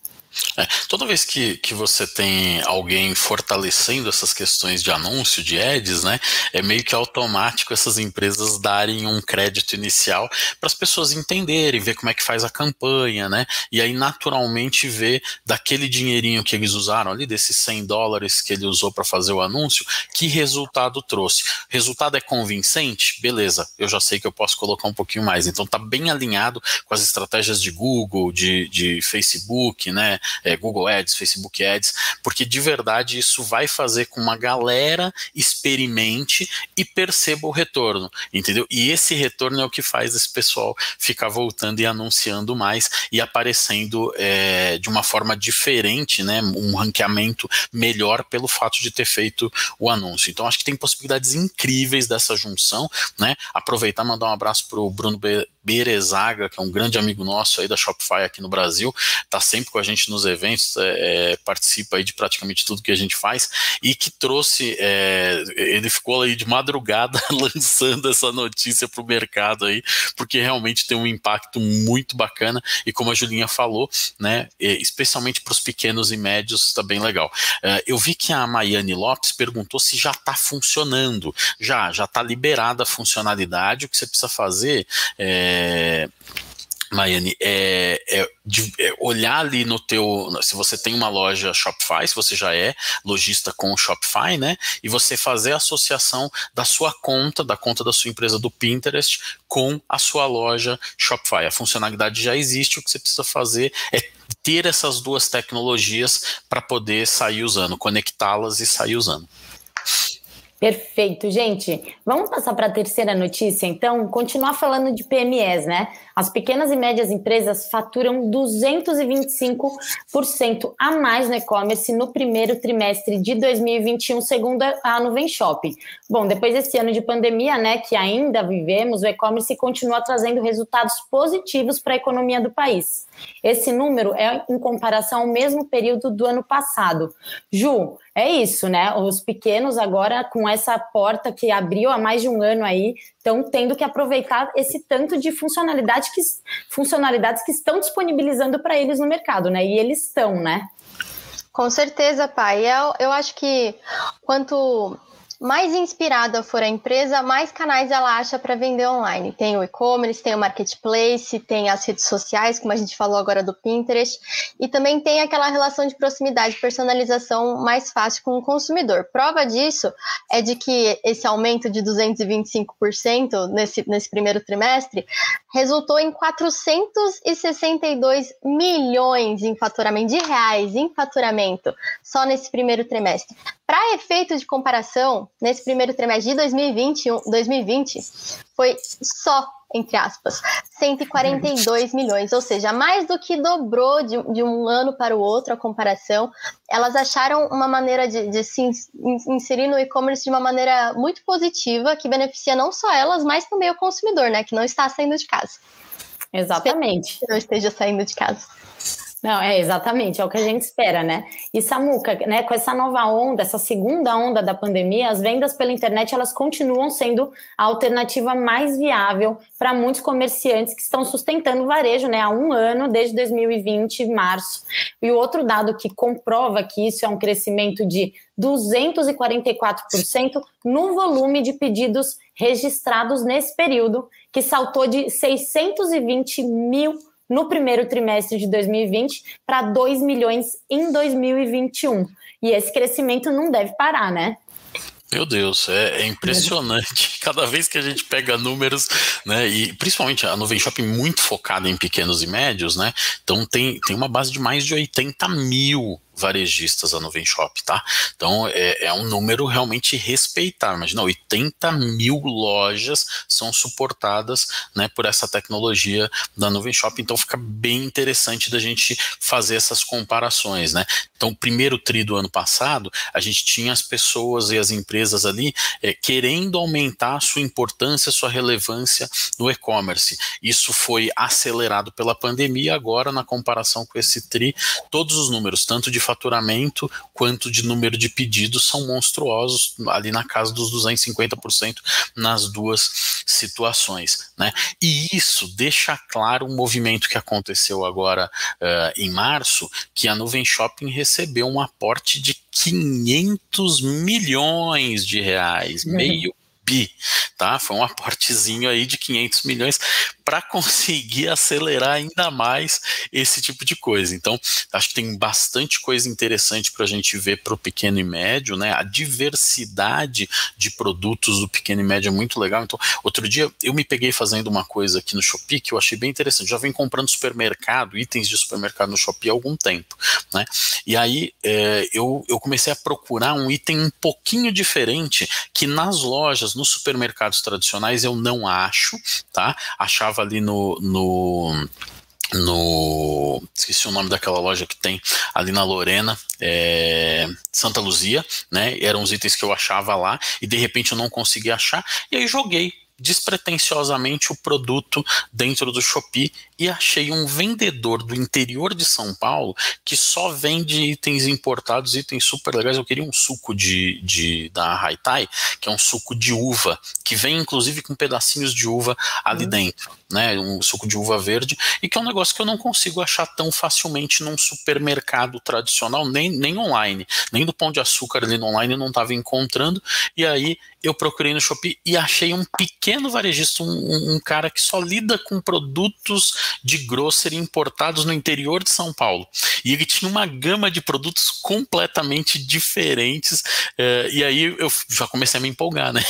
B: É, toda vez que, que você tem alguém fortalecendo essas questões de anúncio, de ads, né, é meio que automático essas empresas darem um crédito inicial para as pessoas entenderem, ver como é que faz a campanha, né, e aí naturalmente ver daquele dinheirinho que eles usaram ali, desses 100 dólares que ele usou para fazer o anúncio, que resultado trouxe. Resultado é convincente? Beleza, eu já sei que eu posso colocar um pouquinho mais. Então tá bem alinhado com as estratégias de Google, de, de Facebook, né, é, Google Ads, Facebook Ads, porque de verdade isso vai fazer com uma galera experimente e perceba o retorno, entendeu? E esse retorno é o que faz esse pessoal ficar voltando e anunciando mais e aparecendo é, de uma forma diferente, né? Um ranqueamento melhor pelo fato de ter feito o anúncio. Então acho que tem possibilidades incríveis dessa junção, né? Aproveitar mandar um abraço para o Bruno Berezaga, que é um grande amigo nosso aí da Shopify aqui no Brasil, tá sempre com a gente nos eventos, é, é, participa aí de praticamente tudo que a gente faz, e que trouxe, é, ele ficou aí de madrugada lançando essa notícia para o mercado aí, porque realmente tem um impacto muito bacana, e como a Julinha falou, né, especialmente para os pequenos e médios, está bem legal. É, eu vi que a Maiane Lopes perguntou se já está funcionando, já, já está liberada a funcionalidade, o que você precisa fazer é é, Maiane, é, é, é, olhar ali no teu, se você tem uma loja Shopify, se você já é lojista com o Shopify, né, e você fazer a associação da sua conta, da conta da sua empresa do Pinterest com a sua loja Shopify. A funcionalidade já existe, o que você precisa fazer é ter essas duas tecnologias para poder sair usando, conectá-las e sair usando.
A: Perfeito, gente. Vamos passar para a terceira notícia, então. Continuar falando de PMEs, né? As pequenas e médias empresas faturam 225% a mais no e-commerce no primeiro trimestre de 2021, segundo a Nuvem Shopping. Bom, depois desse ano de pandemia, né, que ainda vivemos, o e-commerce continua trazendo resultados positivos para a economia do país. Esse número é em comparação ao mesmo período do ano passado. Ju, é isso, né? Os pequenos agora, com essa porta que abriu há mais de um ano aí, estão tendo que aproveitar esse tanto de funcionalidade que, funcionalidades que estão disponibilizando para eles no mercado, né? E eles estão, né?
C: Com certeza, pai. Eu, eu acho que quanto mais inspirada for a empresa, mais canais ela acha para vender online. Tem o e-commerce, tem o marketplace, tem as redes sociais, como a gente falou agora do Pinterest, e também tem aquela relação de proximidade, personalização mais fácil com o consumidor. Prova disso é de que esse aumento de 225% nesse, nesse primeiro trimestre resultou em 462 milhões em faturamento de reais em faturamento só nesse primeiro trimestre. Para efeito de comparação, nesse primeiro trimestre de 2020, 2020 foi só, entre aspas, 142 milhões, ou seja, mais do que dobrou de, de um ano para o outro a comparação. Elas acharam uma maneira de, de se inserir no e-commerce de uma maneira muito positiva, que beneficia não só elas, mas também o consumidor, né, que não está saindo de casa.
A: Exatamente.
C: Que não esteja saindo de casa.
A: Não, é exatamente, é o que a gente espera, né? E Samuca, né, com essa nova onda, essa segunda onda da pandemia, as vendas pela internet elas continuam sendo a alternativa mais viável para muitos comerciantes que estão sustentando o varejo, né, há um ano, desde 2020, março. E o outro dado que comprova que isso é um crescimento de 244% no volume de pedidos registrados nesse período, que saltou de 620 mil no primeiro trimestre de 2020 para 2 milhões em 2021. E esse crescimento não deve parar, né?
B: Meu Deus, é, é, impressionante. Cada vez que a gente pega números, né, e principalmente a Nuvem Shopping muito focada em pequenos e médios, né, então tem, tem uma base de mais de 80 mil varejistas a Nuvem Shop, tá? Então é, é um número realmente respeitar. Imagina, 80 mil lojas são suportadas né, por essa tecnologia da Nuvem Shop, então fica bem interessante da gente fazer essas comparações, né? Então, primeiro tri do ano passado, a gente tinha as pessoas e as empresas ali é, querendo aumentar a sua importância, sua relevância no e-commerce. Isso foi acelerado pela pandemia, agora, na comparação com esse tri, todos os números, tanto de faturamento quanto de número de pedidos são monstruosos, ali na casa dos 250% nas duas situações. Né? E isso deixa claro um movimento que aconteceu agora uh, em março, que a Nuvem Shopping recebeu um aporte de 500 milhões de reais, uhum. meio bi, tá? Foi um aportezinho aí de 500 milhões para conseguir acelerar ainda mais esse tipo de coisa. Então, acho que tem bastante coisa interessante para a gente ver para o pequeno e médio, né? A diversidade de produtos do pequeno e médio é muito legal. Então, outro dia eu me peguei fazendo uma coisa aqui no Shopee que eu achei bem interessante. Já venho comprando supermercado, itens de supermercado no Shopee há algum tempo, né? E aí é, eu, eu comecei a procurar um item um pouquinho diferente que nas lojas, nos supermercados tradicionais eu não acho, tá? Achava ali no, no no. Esqueci o nome daquela loja que tem ali na Lorena, é, Santa Luzia, né? Eram os itens que eu achava lá e de repente eu não consegui achar, e aí joguei despretensiosamente o produto dentro do Shopee e achei um vendedor do interior de São Paulo que só vende itens importados, itens super legais. Eu queria um suco de, de da Haitai, que é um suco de uva, que vem inclusive com pedacinhos de uva ali uhum. dentro, né? Um suco de uva verde, e que é um negócio que eu não consigo achar tão facilmente num supermercado tradicional, nem, nem online, nem do pão de açúcar ali no online eu não estava encontrando, e aí eu procurei no Shopee e achei um pequeno varejista, um, um, cara que só lida com produtos de grocery importados no interior de São Paulo. E ele tinha uma gama de produtos completamente diferentes. É, e aí eu já comecei a me empolgar, né?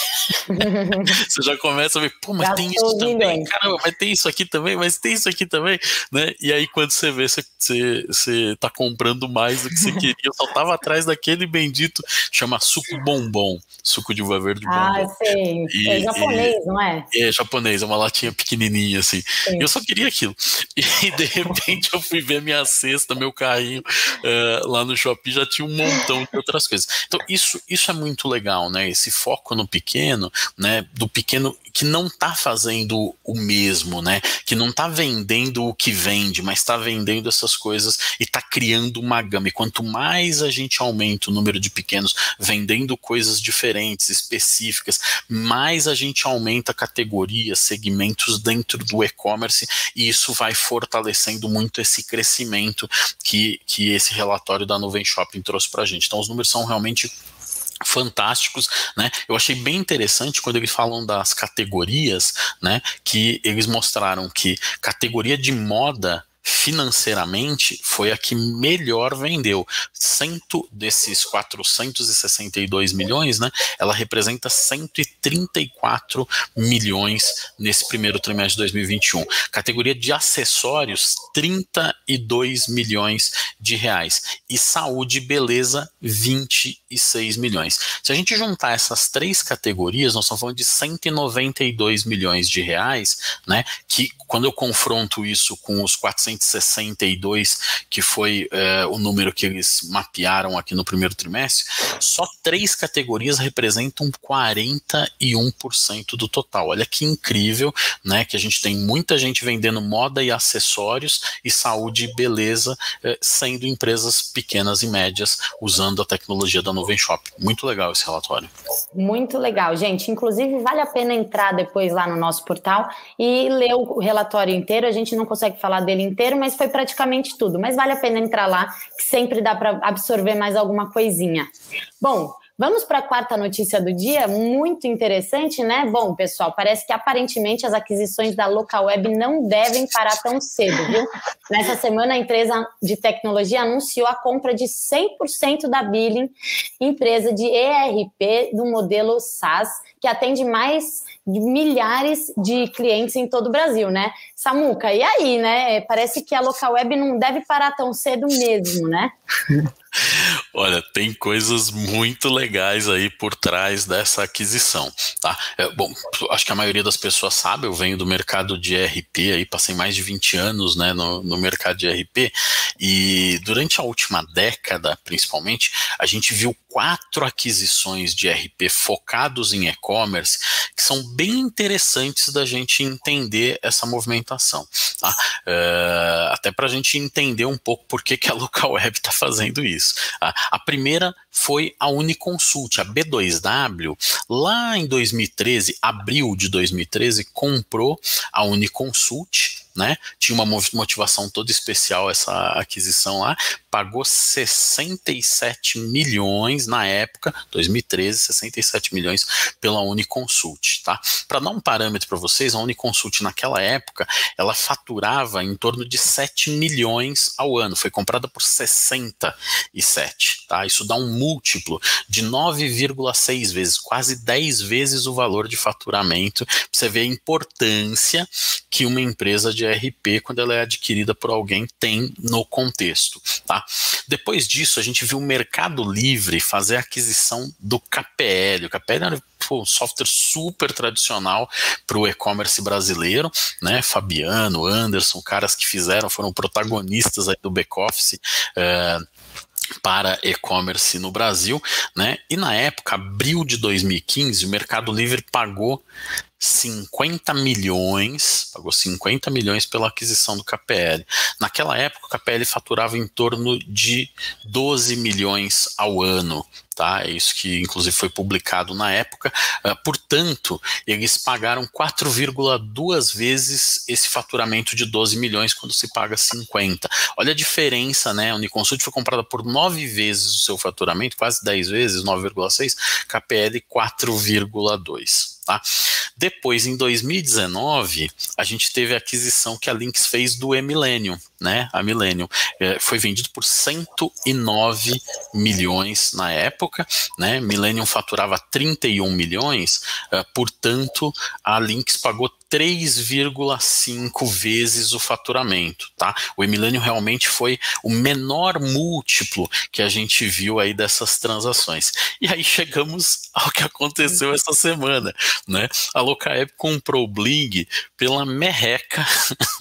B: Você já começa a ver, pô, mas já tem isso também, caramba, mas tem isso aqui também, mas tem isso aqui também, né? E aí quando você vê, você, você, você tá comprando mais do que você queria. Eu só tava atrás daquele bendito, chama suco bombom, suco de uva verde bombom.
A: Ah, sei. E, é japonês, e, não é? É
B: japonês, é uma latinha pequenininha assim. Sim. Eu só queria aquilo. E de repente eu fui ver minha cesta, meu carrinho uh, lá no shopping, já tinha um montão de outras coisas. Então isso, isso é muito legal, né? Esse foco no pequeno, né? Do pequeno que não está fazendo o mesmo, né? Que não está vendendo o que vende, mas está vendendo essas coisas e está criando uma gama. E quanto mais a gente aumenta o número de pequenos vendendo coisas diferentes, específicas, mais a gente aumenta categorias, segmentos dentro do e-commerce e isso vai fortalecendo muito esse crescimento que, que esse relatório da Nuvem Shopping trouxe para a gente. Então os números são realmente fantásticos, né? Eu achei bem interessante quando eles falam das categorias, né? Que eles mostraram que categoria de moda financeiramente foi a que melhor vendeu. Cento desses 462 milhões, né? Ela representa 134 milhões nesse primeiro trimestre de 2021. Categoria de acessórios, 32 milhões de reais. E saúde e beleza, 26 milhões. Se a gente juntar essas três categorias, nós estamos falando de 192 milhões de reais, né? Que quando eu confronto isso com os 400 162, que foi é, o número que eles mapearam aqui no primeiro trimestre, só três categorias representam 41% do total. Olha que incrível, né? Que a gente tem muita gente vendendo moda e acessórios e saúde e beleza, é, sendo empresas pequenas e médias usando a tecnologia da Nuvem Shop. Muito legal esse relatório.
A: Muito legal, gente. Inclusive, vale a pena entrar depois lá no nosso portal e ler o relatório inteiro. A gente não consegue falar dele inteiro inteiro, mas foi praticamente tudo. Mas vale a pena entrar lá, que sempre dá para absorver mais alguma coisinha. Bom, Vamos para a quarta notícia do dia, muito interessante, né? Bom, pessoal, parece que aparentemente as aquisições da Local Web não devem parar tão cedo, viu? Nessa semana, a empresa de tecnologia anunciou a compra de 100% da Billing, empresa de ERP do modelo SaaS, que atende mais de milhares de clientes em todo o Brasil, né? Samuca, e aí, né? Parece que a Local Web não deve parar tão cedo mesmo, né?
B: Olha, tem coisas muito legais aí por trás dessa aquisição, tá? É, bom, acho que a maioria das pessoas sabe, eu venho do mercado de RP aí, passei mais de 20 anos, né, no, no mercado de RP, e durante a última década, principalmente, a gente viu quatro aquisições de RP focados em e-commerce que são bem interessantes da gente entender essa movimentação, tá? É, até para a gente entender um pouco por que, que a Local Web está fazendo isso. A, a primeira foi a Uniconsult, a B2W, lá em 2013, abril de 2013, comprou a Uniconsult né? Tinha uma motivação toda especial essa aquisição lá. Pagou 67 milhões na época, 2013, 67 milhões pela Uniconsult, tá? Para dar um parâmetro para vocês, a Uniconsult naquela época, ela faturava em torno de 7 milhões ao ano. Foi comprada por 67, tá? Isso dá um múltiplo de 9,6 vezes, quase 10 vezes o valor de faturamento. Você ver a importância que uma empresa de RP, quando ela é adquirida por alguém, tem no contexto. Tá? Depois disso, a gente viu o Mercado Livre fazer a aquisição do KPL. O KPL era um software super tradicional para o e-commerce brasileiro, né? Fabiano, Anderson, caras que fizeram, foram protagonistas do back-office. É, para e-commerce no Brasil, né? E na época, abril de 2015, o Mercado Livre pagou 50 milhões, pagou 50 milhões pela aquisição do KPL. Naquela época, o KPL faturava em torno de 12 milhões ao ano. Tá? É isso que inclusive foi publicado na época. Uh, portanto, eles pagaram 4,2 vezes esse faturamento de 12 milhões quando se paga 50. Olha a diferença, né? A Uniconsult foi comprada por 9 vezes o seu faturamento, quase 10 vezes, 9,6, KPL 4,2. Tá? Depois, em 2019, a gente teve a aquisição que a Lynx fez do E-Millennium, né? A Millennium é, foi vendido por 109 milhões na época, né? Millennium faturava 31 milhões, uh, portanto, a Lynx pagou 3,5 vezes o faturamento, tá? O Emilênio realmente foi o menor múltiplo que a gente viu aí dessas transações. E aí chegamos ao que aconteceu essa semana, né? A Locaep comprou o Bling pela merreca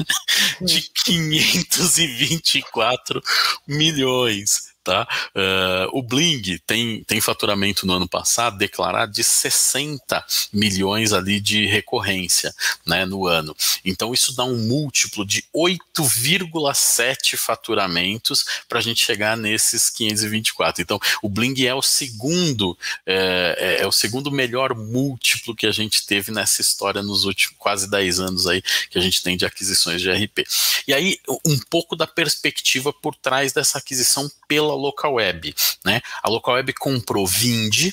B: de 524 milhões tá? Uh, o Bling tem, tem faturamento no ano passado declarado de 60 milhões ali de recorrência, né, no ano. Então isso dá um múltiplo de 8,7 faturamentos para a gente chegar nesses 524. Então o Bling é o segundo é, é, é, o segundo melhor múltiplo que a gente teve nessa história nos últimos quase 10 anos aí que a gente tem de aquisições de RP. E aí um pouco da perspectiva por trás dessa aquisição pela local web, né? A local web comprou Vind,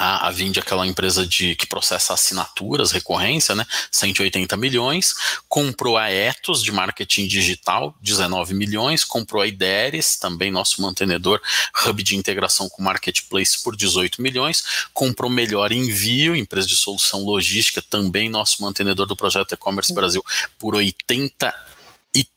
B: a, a Vind, aquela empresa de que processa assinaturas, recorrência, né? 180 milhões, comprou a Etos de marketing digital, 19 milhões, comprou a Ideres, também nosso mantenedor, hub de integração com marketplace por 18 milhões, comprou Melhor Envio, empresa de solução logística, também nosso mantenedor do projeto E-commerce Brasil, por 80 e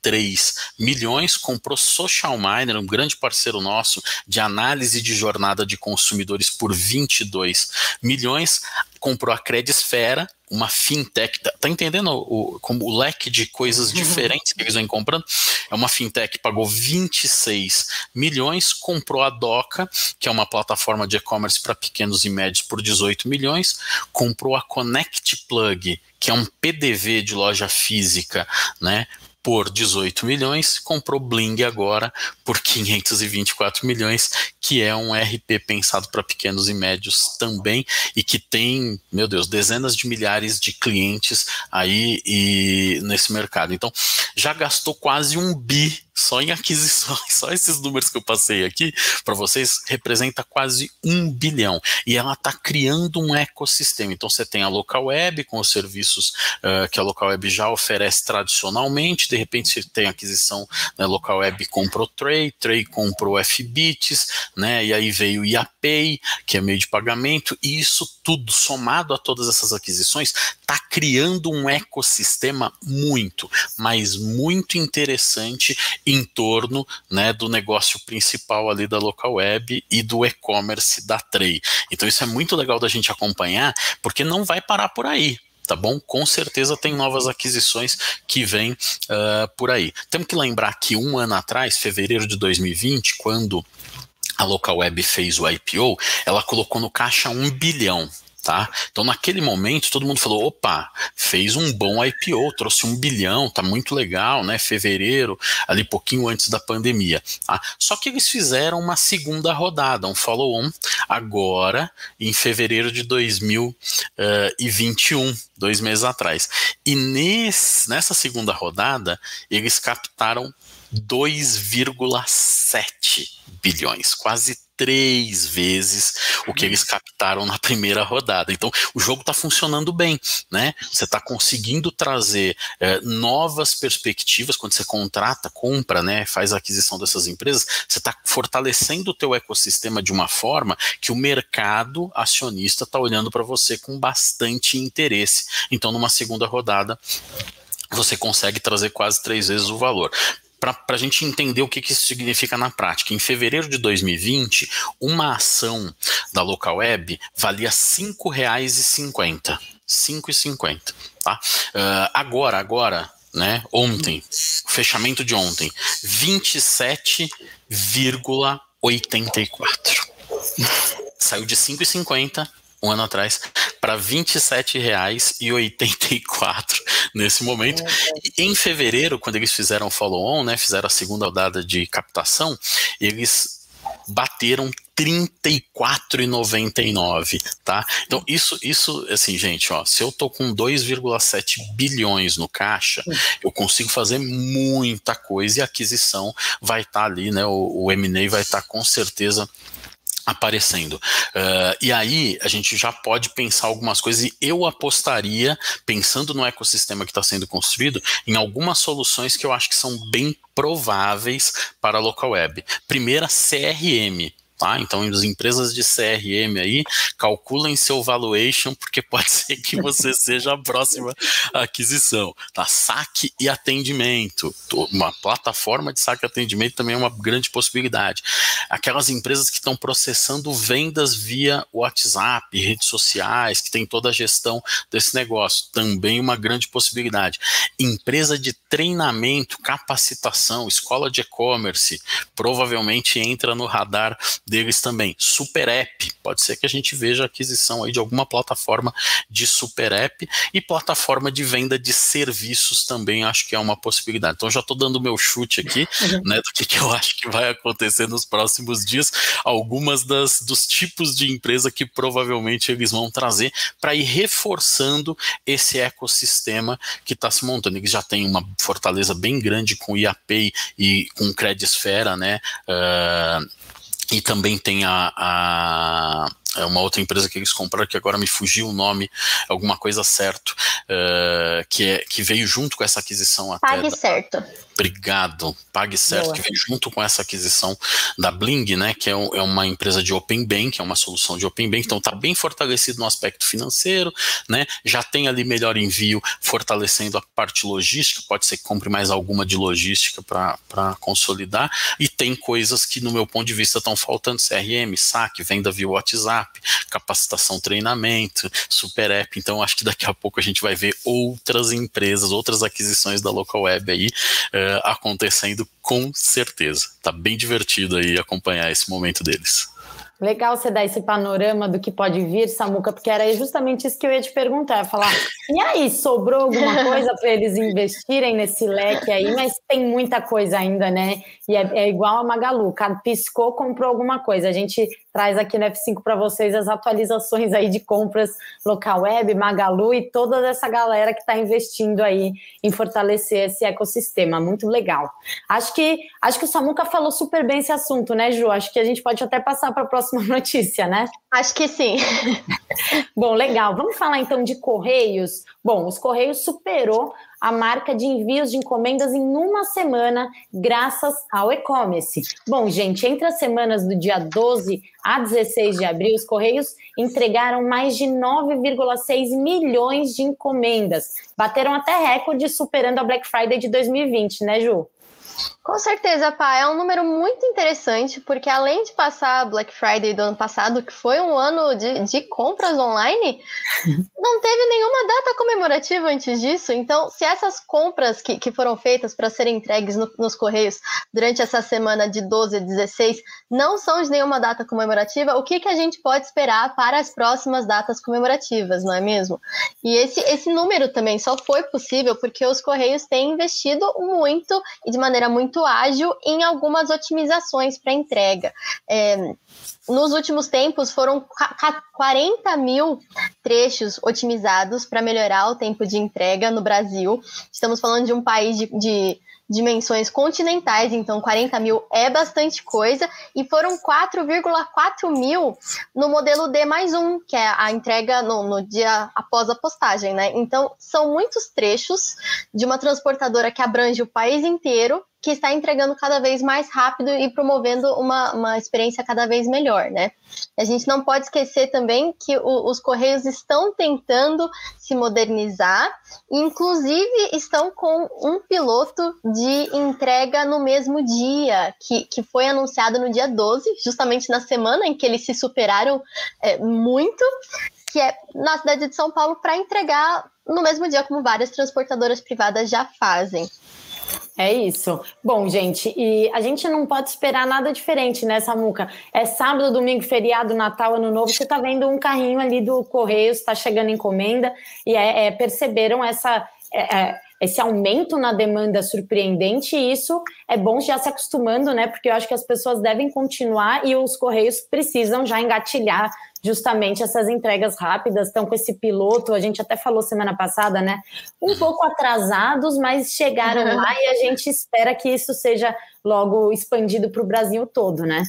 B: 3 milhões, comprou Social Miner, um grande parceiro nosso de análise de jornada de consumidores por 22 milhões, comprou a Credisfera, uma fintech, tá, tá entendendo o, como o leque de coisas uhum. diferentes que eles vêm comprando? É uma fintech que pagou 26 milhões, comprou a Doca, que é uma plataforma de e-commerce para pequenos e médios por 18 milhões, comprou a Connect Plug, que é um PDV de loja física, né, por 18 milhões, comprou Bling agora por 524 milhões, que é um RP pensado para pequenos e médios também e que tem, meu Deus, dezenas de milhares de clientes aí e nesse mercado. Então, já gastou quase um bi só em aquisições, só esses números que eu passei aqui para vocês representa quase um bilhão e ela está criando um ecossistema. Então você tem a local web com os serviços uh, que a local web já oferece tradicionalmente. De repente você tem aquisição né, local web comprou Tray, Tray comprou FBits, né? E aí veio o IAPay, que é meio de pagamento. E isso tudo somado a todas essas aquisições está criando um ecossistema muito, mas muito interessante em torno né, do negócio principal ali da local web e do e-commerce da Trey. Então isso é muito legal da gente acompanhar, porque não vai parar por aí tá bom? Com certeza tem novas aquisições que vêm uh, por aí. Temos que lembrar que um ano atrás, fevereiro de 2020, quando a local web fez o IPO, ela colocou no caixa um bilhão tá? Então naquele momento todo mundo falou, opa, fez um bom IPO, trouxe um bilhão, tá muito legal, né? Fevereiro, ali pouquinho antes da pandemia. Tá? Só que eles fizeram uma segunda rodada, um follow-on, agora em fevereiro de 2021, dois meses atrás. E nesse, nessa segunda rodada eles captaram 2,7 bilhões, quase três vezes o que eles captaram na primeira rodada. Então, o jogo está funcionando bem, né? Você está conseguindo trazer é, novas perspectivas quando você contrata, compra, né? Faz a aquisição dessas empresas. Você está fortalecendo o teu ecossistema de uma forma que o mercado acionista está olhando para você com bastante interesse. Então, numa segunda rodada você consegue trazer quase três vezes o valor para a gente entender o que, que isso significa na prática. Em fevereiro de 2020, uma ação da local web valia R$ 5,50. R$ 5,50. Tá? Uh, agora, agora, né, ontem, fechamento de ontem, 27,84. Saiu de 5,50 um ano atrás, para R$ 27,84 nesse momento. E em fevereiro, quando eles fizeram o follow-on, né, fizeram a segunda rodada de captação, eles bateram 34,99, tá? Então isso isso assim, gente, ó, se eu tô com 2,7 bilhões no caixa, eu consigo fazer muita coisa e a aquisição vai estar tá ali, né? O, o M&A vai estar tá com certeza aparecendo. Uh, e aí a gente já pode pensar algumas coisas e eu apostaria, pensando no ecossistema que está sendo construído, em algumas soluções que eu acho que são bem prováveis para a local web. Primeira, CRM. Tá? Então, as empresas de CRM aí, calculem seu valuation, porque pode ser que você seja a próxima aquisição. Tá? Saque e atendimento. Uma plataforma de saque e atendimento também é uma grande possibilidade. Aquelas empresas que estão processando vendas via WhatsApp, redes sociais, que tem toda a gestão desse negócio, também uma grande possibilidade. Empresa de treinamento, capacitação, escola de e-commerce, provavelmente entra no radar deles também. Super App, pode ser que a gente veja a aquisição aí de alguma plataforma de Super App e plataforma de venda de serviços também acho que é uma possibilidade. Então já estou dando meu chute aqui, uhum. né, do que, que eu acho que vai acontecer nos próximos dias, algumas das dos tipos de empresa que provavelmente eles vão trazer para ir reforçando esse ecossistema que está se montando. Eles já têm uma fortaleza bem grande com o IAPay e com o Credisfera, né? Uh, e também tem a, a, é uma outra empresa que eles compraram que agora me fugiu o nome, alguma coisa certo, uh, que, é, que veio junto com essa aquisição até.
C: Pague
B: da,
C: certo.
B: Obrigado, Pague Certo, Boa. que vem junto com essa aquisição da Bling, né, que é, é, uma empresa de Open Bank, é uma solução de Open Bank, então está bem fortalecido no aspecto financeiro, né, já tem ali melhor envio, fortalecendo a parte logística, pode ser que compre mais alguma de logística para consolidar, e tem coisas que, no meu ponto de vista, estão faltando, CRM, saque, venda via WhatsApp, capacitação, treinamento, super app, então acho que daqui a pouco a gente vai ver outras empresas, outras aquisições da Local Web aí, uh, acontecendo com certeza. Tá bem divertido aí acompanhar esse momento deles.
A: Legal você dar esse panorama do que pode vir, Samuca, porque era justamente isso que eu ia te perguntar, falar, e aí, sobrou alguma coisa para eles investirem nesse leque aí, mas tem muita coisa ainda, né? E é, é igual a Magalu, piscou, comprou alguma coisa. A gente traz aqui no F5 para vocês as atualizações aí de compras local web, Magalu e toda essa galera que está investindo aí em fortalecer esse ecossistema. Muito legal. Acho que acho que o Samuca falou super bem esse assunto, né, Ju? Acho que a gente pode até passar para a próxima notícia, né?
C: Acho que sim.
A: Bom, legal. Vamos falar então de Correios. Bom, os Correios superou a marca de envios de encomendas em uma semana, graças ao e-commerce. Bom, gente, entre as semanas do dia 12 a 16 de abril, os Correios entregaram mais de 9,6 milhões de encomendas. Bateram até recorde, superando a Black Friday de 2020, né, Ju?
C: Com certeza, pá, é um número muito interessante, porque além de passar Black Friday do ano passado, que foi um ano de, de compras online, não teve nenhuma data comemorativa antes disso. Então, se essas compras que, que foram feitas para serem entregues no, nos Correios durante essa semana de 12 a 16 não são de nenhuma data comemorativa, o que, que a gente pode esperar para as próximas datas comemorativas, não é mesmo? E esse, esse número também só foi possível porque os Correios têm investido muito e de maneira muito muito ágil em algumas otimizações para entrega. É, nos últimos tempos foram 40 mil trechos otimizados para melhorar o tempo de entrega no Brasil. Estamos falando de um país de, de dimensões continentais, então 40 mil é bastante coisa, e foram 4,4 mil no modelo D mais um, que é a entrega no, no, dia após a postagem, né? Então, são muitos trechos de uma transportadora que abrange o país inteiro que está entregando cada vez mais rápido e promovendo uma, uma experiência cada vez melhor, né? A gente não pode esquecer também que o, os Correios estão tentando se modernizar, inclusive estão com um piloto de entrega no mesmo dia, que, que foi anunciado no dia 12, justamente na semana em que eles se superaram é, muito, que é na cidade de São Paulo, para entregar no mesmo dia, como várias transportadoras privadas já fazem.
A: É isso. Bom, gente, e a gente não pode esperar nada diferente, né, Samuca? É sábado, domingo, feriado, Natal, Ano Novo. Você está vendo um carrinho ali do Correios, está chegando encomenda, e é, é perceberam essa. É, é, esse aumento na demanda surpreendente, e isso é bom já se acostumando, né? Porque eu acho que as pessoas devem continuar e os Correios precisam já engatilhar justamente essas entregas rápidas, estão com esse piloto, a gente até falou semana passada, né? Um pouco atrasados, mas chegaram lá e a gente espera que isso seja logo expandido para o Brasil todo, né?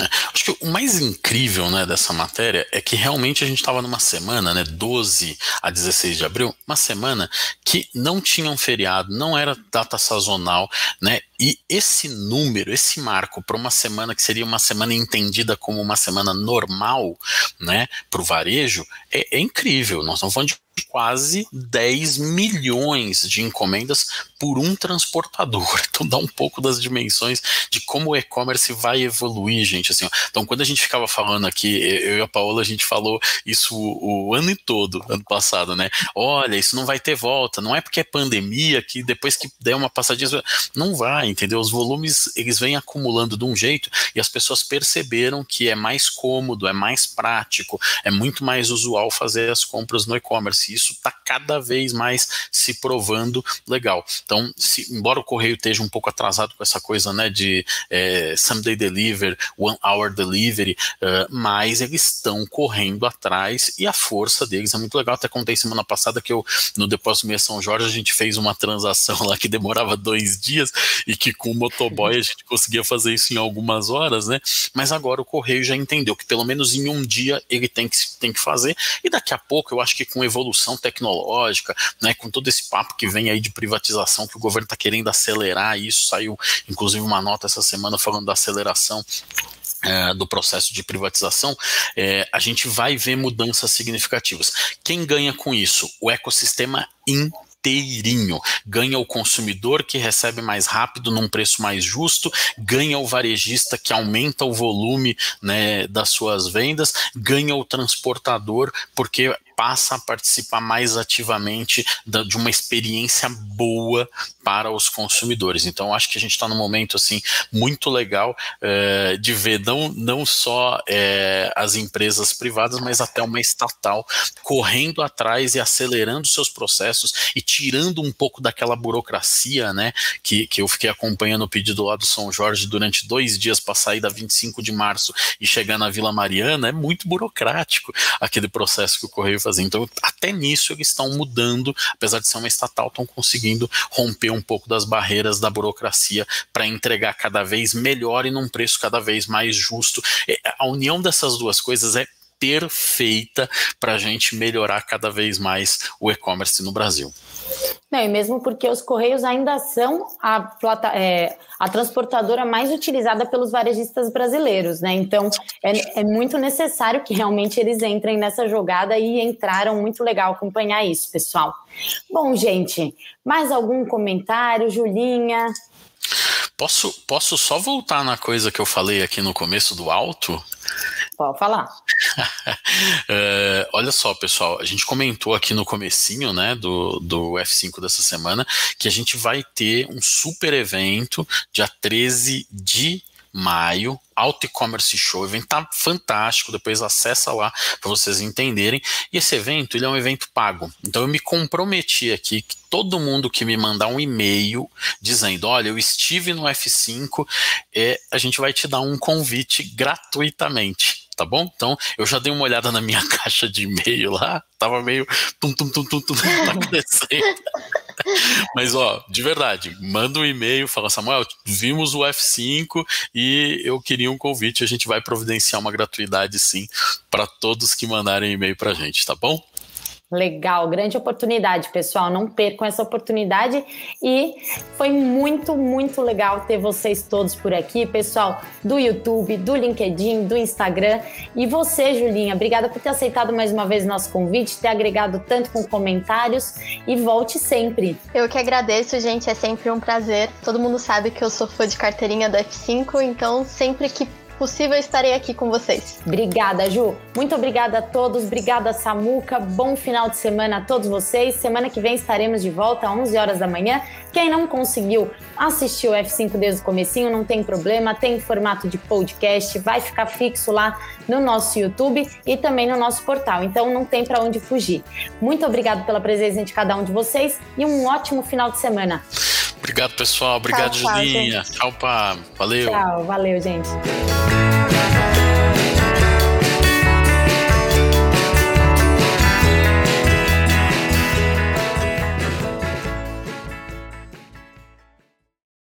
B: É, acho que o mais incrível né, dessa matéria é que realmente a gente estava numa semana, né, 12 a 16 de abril, uma semana que não tinha um feriado, não era data sazonal, né, e esse número, esse marco para uma semana que seria uma semana entendida como uma semana normal, né, para o varejo, é, é incrível. Nós estamos falando de quase 10 milhões de encomendas por um transportador. Então dá um pouco das dimensões de como o e-commerce vai evoluir, gente. Assim, então quando a gente ficava falando aqui, eu e a Paola, a gente falou isso o, o ano todo, ano passado, né? Olha, isso não vai ter volta. Não é porque é pandemia que depois que der uma passadinha, não vai, entendeu? Os volumes eles vêm acumulando de um jeito e as pessoas perceberam que é mais cômodo, é mais prático, é muito mais usual fazer as compras no e-commerce. Isso está cada vez mais se provando legal. Então, se, embora o correio esteja um pouco atrasado com essa coisa, né, de é, someday deliver, one hour delivery, uh, mas eles estão correndo atrás e a força deles é muito legal. Até contei semana passada que eu no depósito meia São Jorge a gente fez uma transação lá que demorava dois dias e que com o motoboy a gente conseguia fazer isso em algumas horas, né? Mas agora o Correio já entendeu que pelo menos em um dia ele tem que, tem que fazer, e daqui a pouco eu acho que com evolução tecnológica, né, com todo esse papo que vem aí de privatização, que o governo está querendo acelerar isso, saiu inclusive uma nota essa semana falando da aceleração é, do processo de privatização, é, a gente vai ver mudanças significativas. Quem ganha com isso? O ecossistema inteirinho. Ganha o consumidor que recebe mais rápido num preço mais justo, ganha o varejista que aumenta o volume né, das suas vendas, ganha o transportador porque passa a participar mais ativamente da, de uma experiência boa para os consumidores. Então, acho que a gente está num momento assim muito legal é, de ver não, não só é, as empresas privadas, mas até uma estatal correndo atrás e acelerando seus processos e tirando um pouco daquela burocracia, né? Que, que eu fiquei acompanhando o pedido lá do São Jorge durante dois dias para sair da 25 de março e chegar na Vila Mariana. É muito burocrático aquele processo que o Correio fazer. Então, até nisso eles estão mudando, apesar de ser uma estatal, estão conseguindo romper um pouco das barreiras da burocracia para entregar cada vez melhor e num preço cada vez mais justo. A união dessas duas coisas é perfeita para a gente melhorar cada vez mais o e-commerce no Brasil.
A: Não, e mesmo porque os Correios ainda são a, plata, é, a transportadora mais utilizada pelos varejistas brasileiros, né? Então é, é, muito necessário que realmente eles entrem nessa jogada e entraram muito legal acompanhar isso, pessoal. Bom, gente, mais algum comentário, Julinha?
B: Posso, posso só voltar na coisa que eu falei aqui no começo do alto?
A: Pode falar.
B: é, olha só, pessoal, a gente comentou aqui no comecinho, né, do, do F5 dessa semana, que a gente vai ter um super evento dia 13 de maio, Auto E-Commerce Show, evento tá fantástico, depois acessa lá para vocês entenderem. E esse evento, ele é um evento pago. Então eu me comprometi aqui que todo mundo que me mandar um e-mail dizendo, olha, eu estive no F5, é, a gente vai te dar um convite gratuitamente tá bom? Então, eu já dei uma olhada na minha caixa de e-mail lá, tava meio tum tum tum tum tum, tá crescendo. Mas ó, de verdade, manda um e-mail, fala Samuel, vimos o F5 e eu queria um convite, a gente vai providenciar uma gratuidade sim para todos que mandarem e-mail pra gente, tá bom?
A: Legal, grande oportunidade, pessoal. Não percam essa oportunidade. E foi muito, muito legal ter vocês todos por aqui, pessoal do YouTube, do LinkedIn, do Instagram. E você, Julinha, obrigada por ter aceitado mais uma vez nosso convite, ter agregado tanto com comentários e volte sempre.
C: Eu que agradeço, gente. É sempre um prazer. Todo mundo sabe que eu sou fã de carteirinha do F5, então sempre que possível, estarei aqui com vocês.
A: Obrigada, Ju. Muito obrigada a todos. Obrigada, Samuca. Bom final de semana a todos vocês. Semana que vem estaremos de volta às 11 horas da manhã. Quem não conseguiu assistir o F5 desde o comecinho, não tem problema, tem formato de podcast, vai ficar fixo lá no nosso YouTube e também no nosso portal. Então não tem para onde fugir. Muito obrigado pela presença de cada um de vocês e um ótimo final de semana.
B: Obrigado, pessoal. Obrigado, tchau, Julinha. Tchau, tchau, pá. Valeu.
A: Tchau, valeu, gente.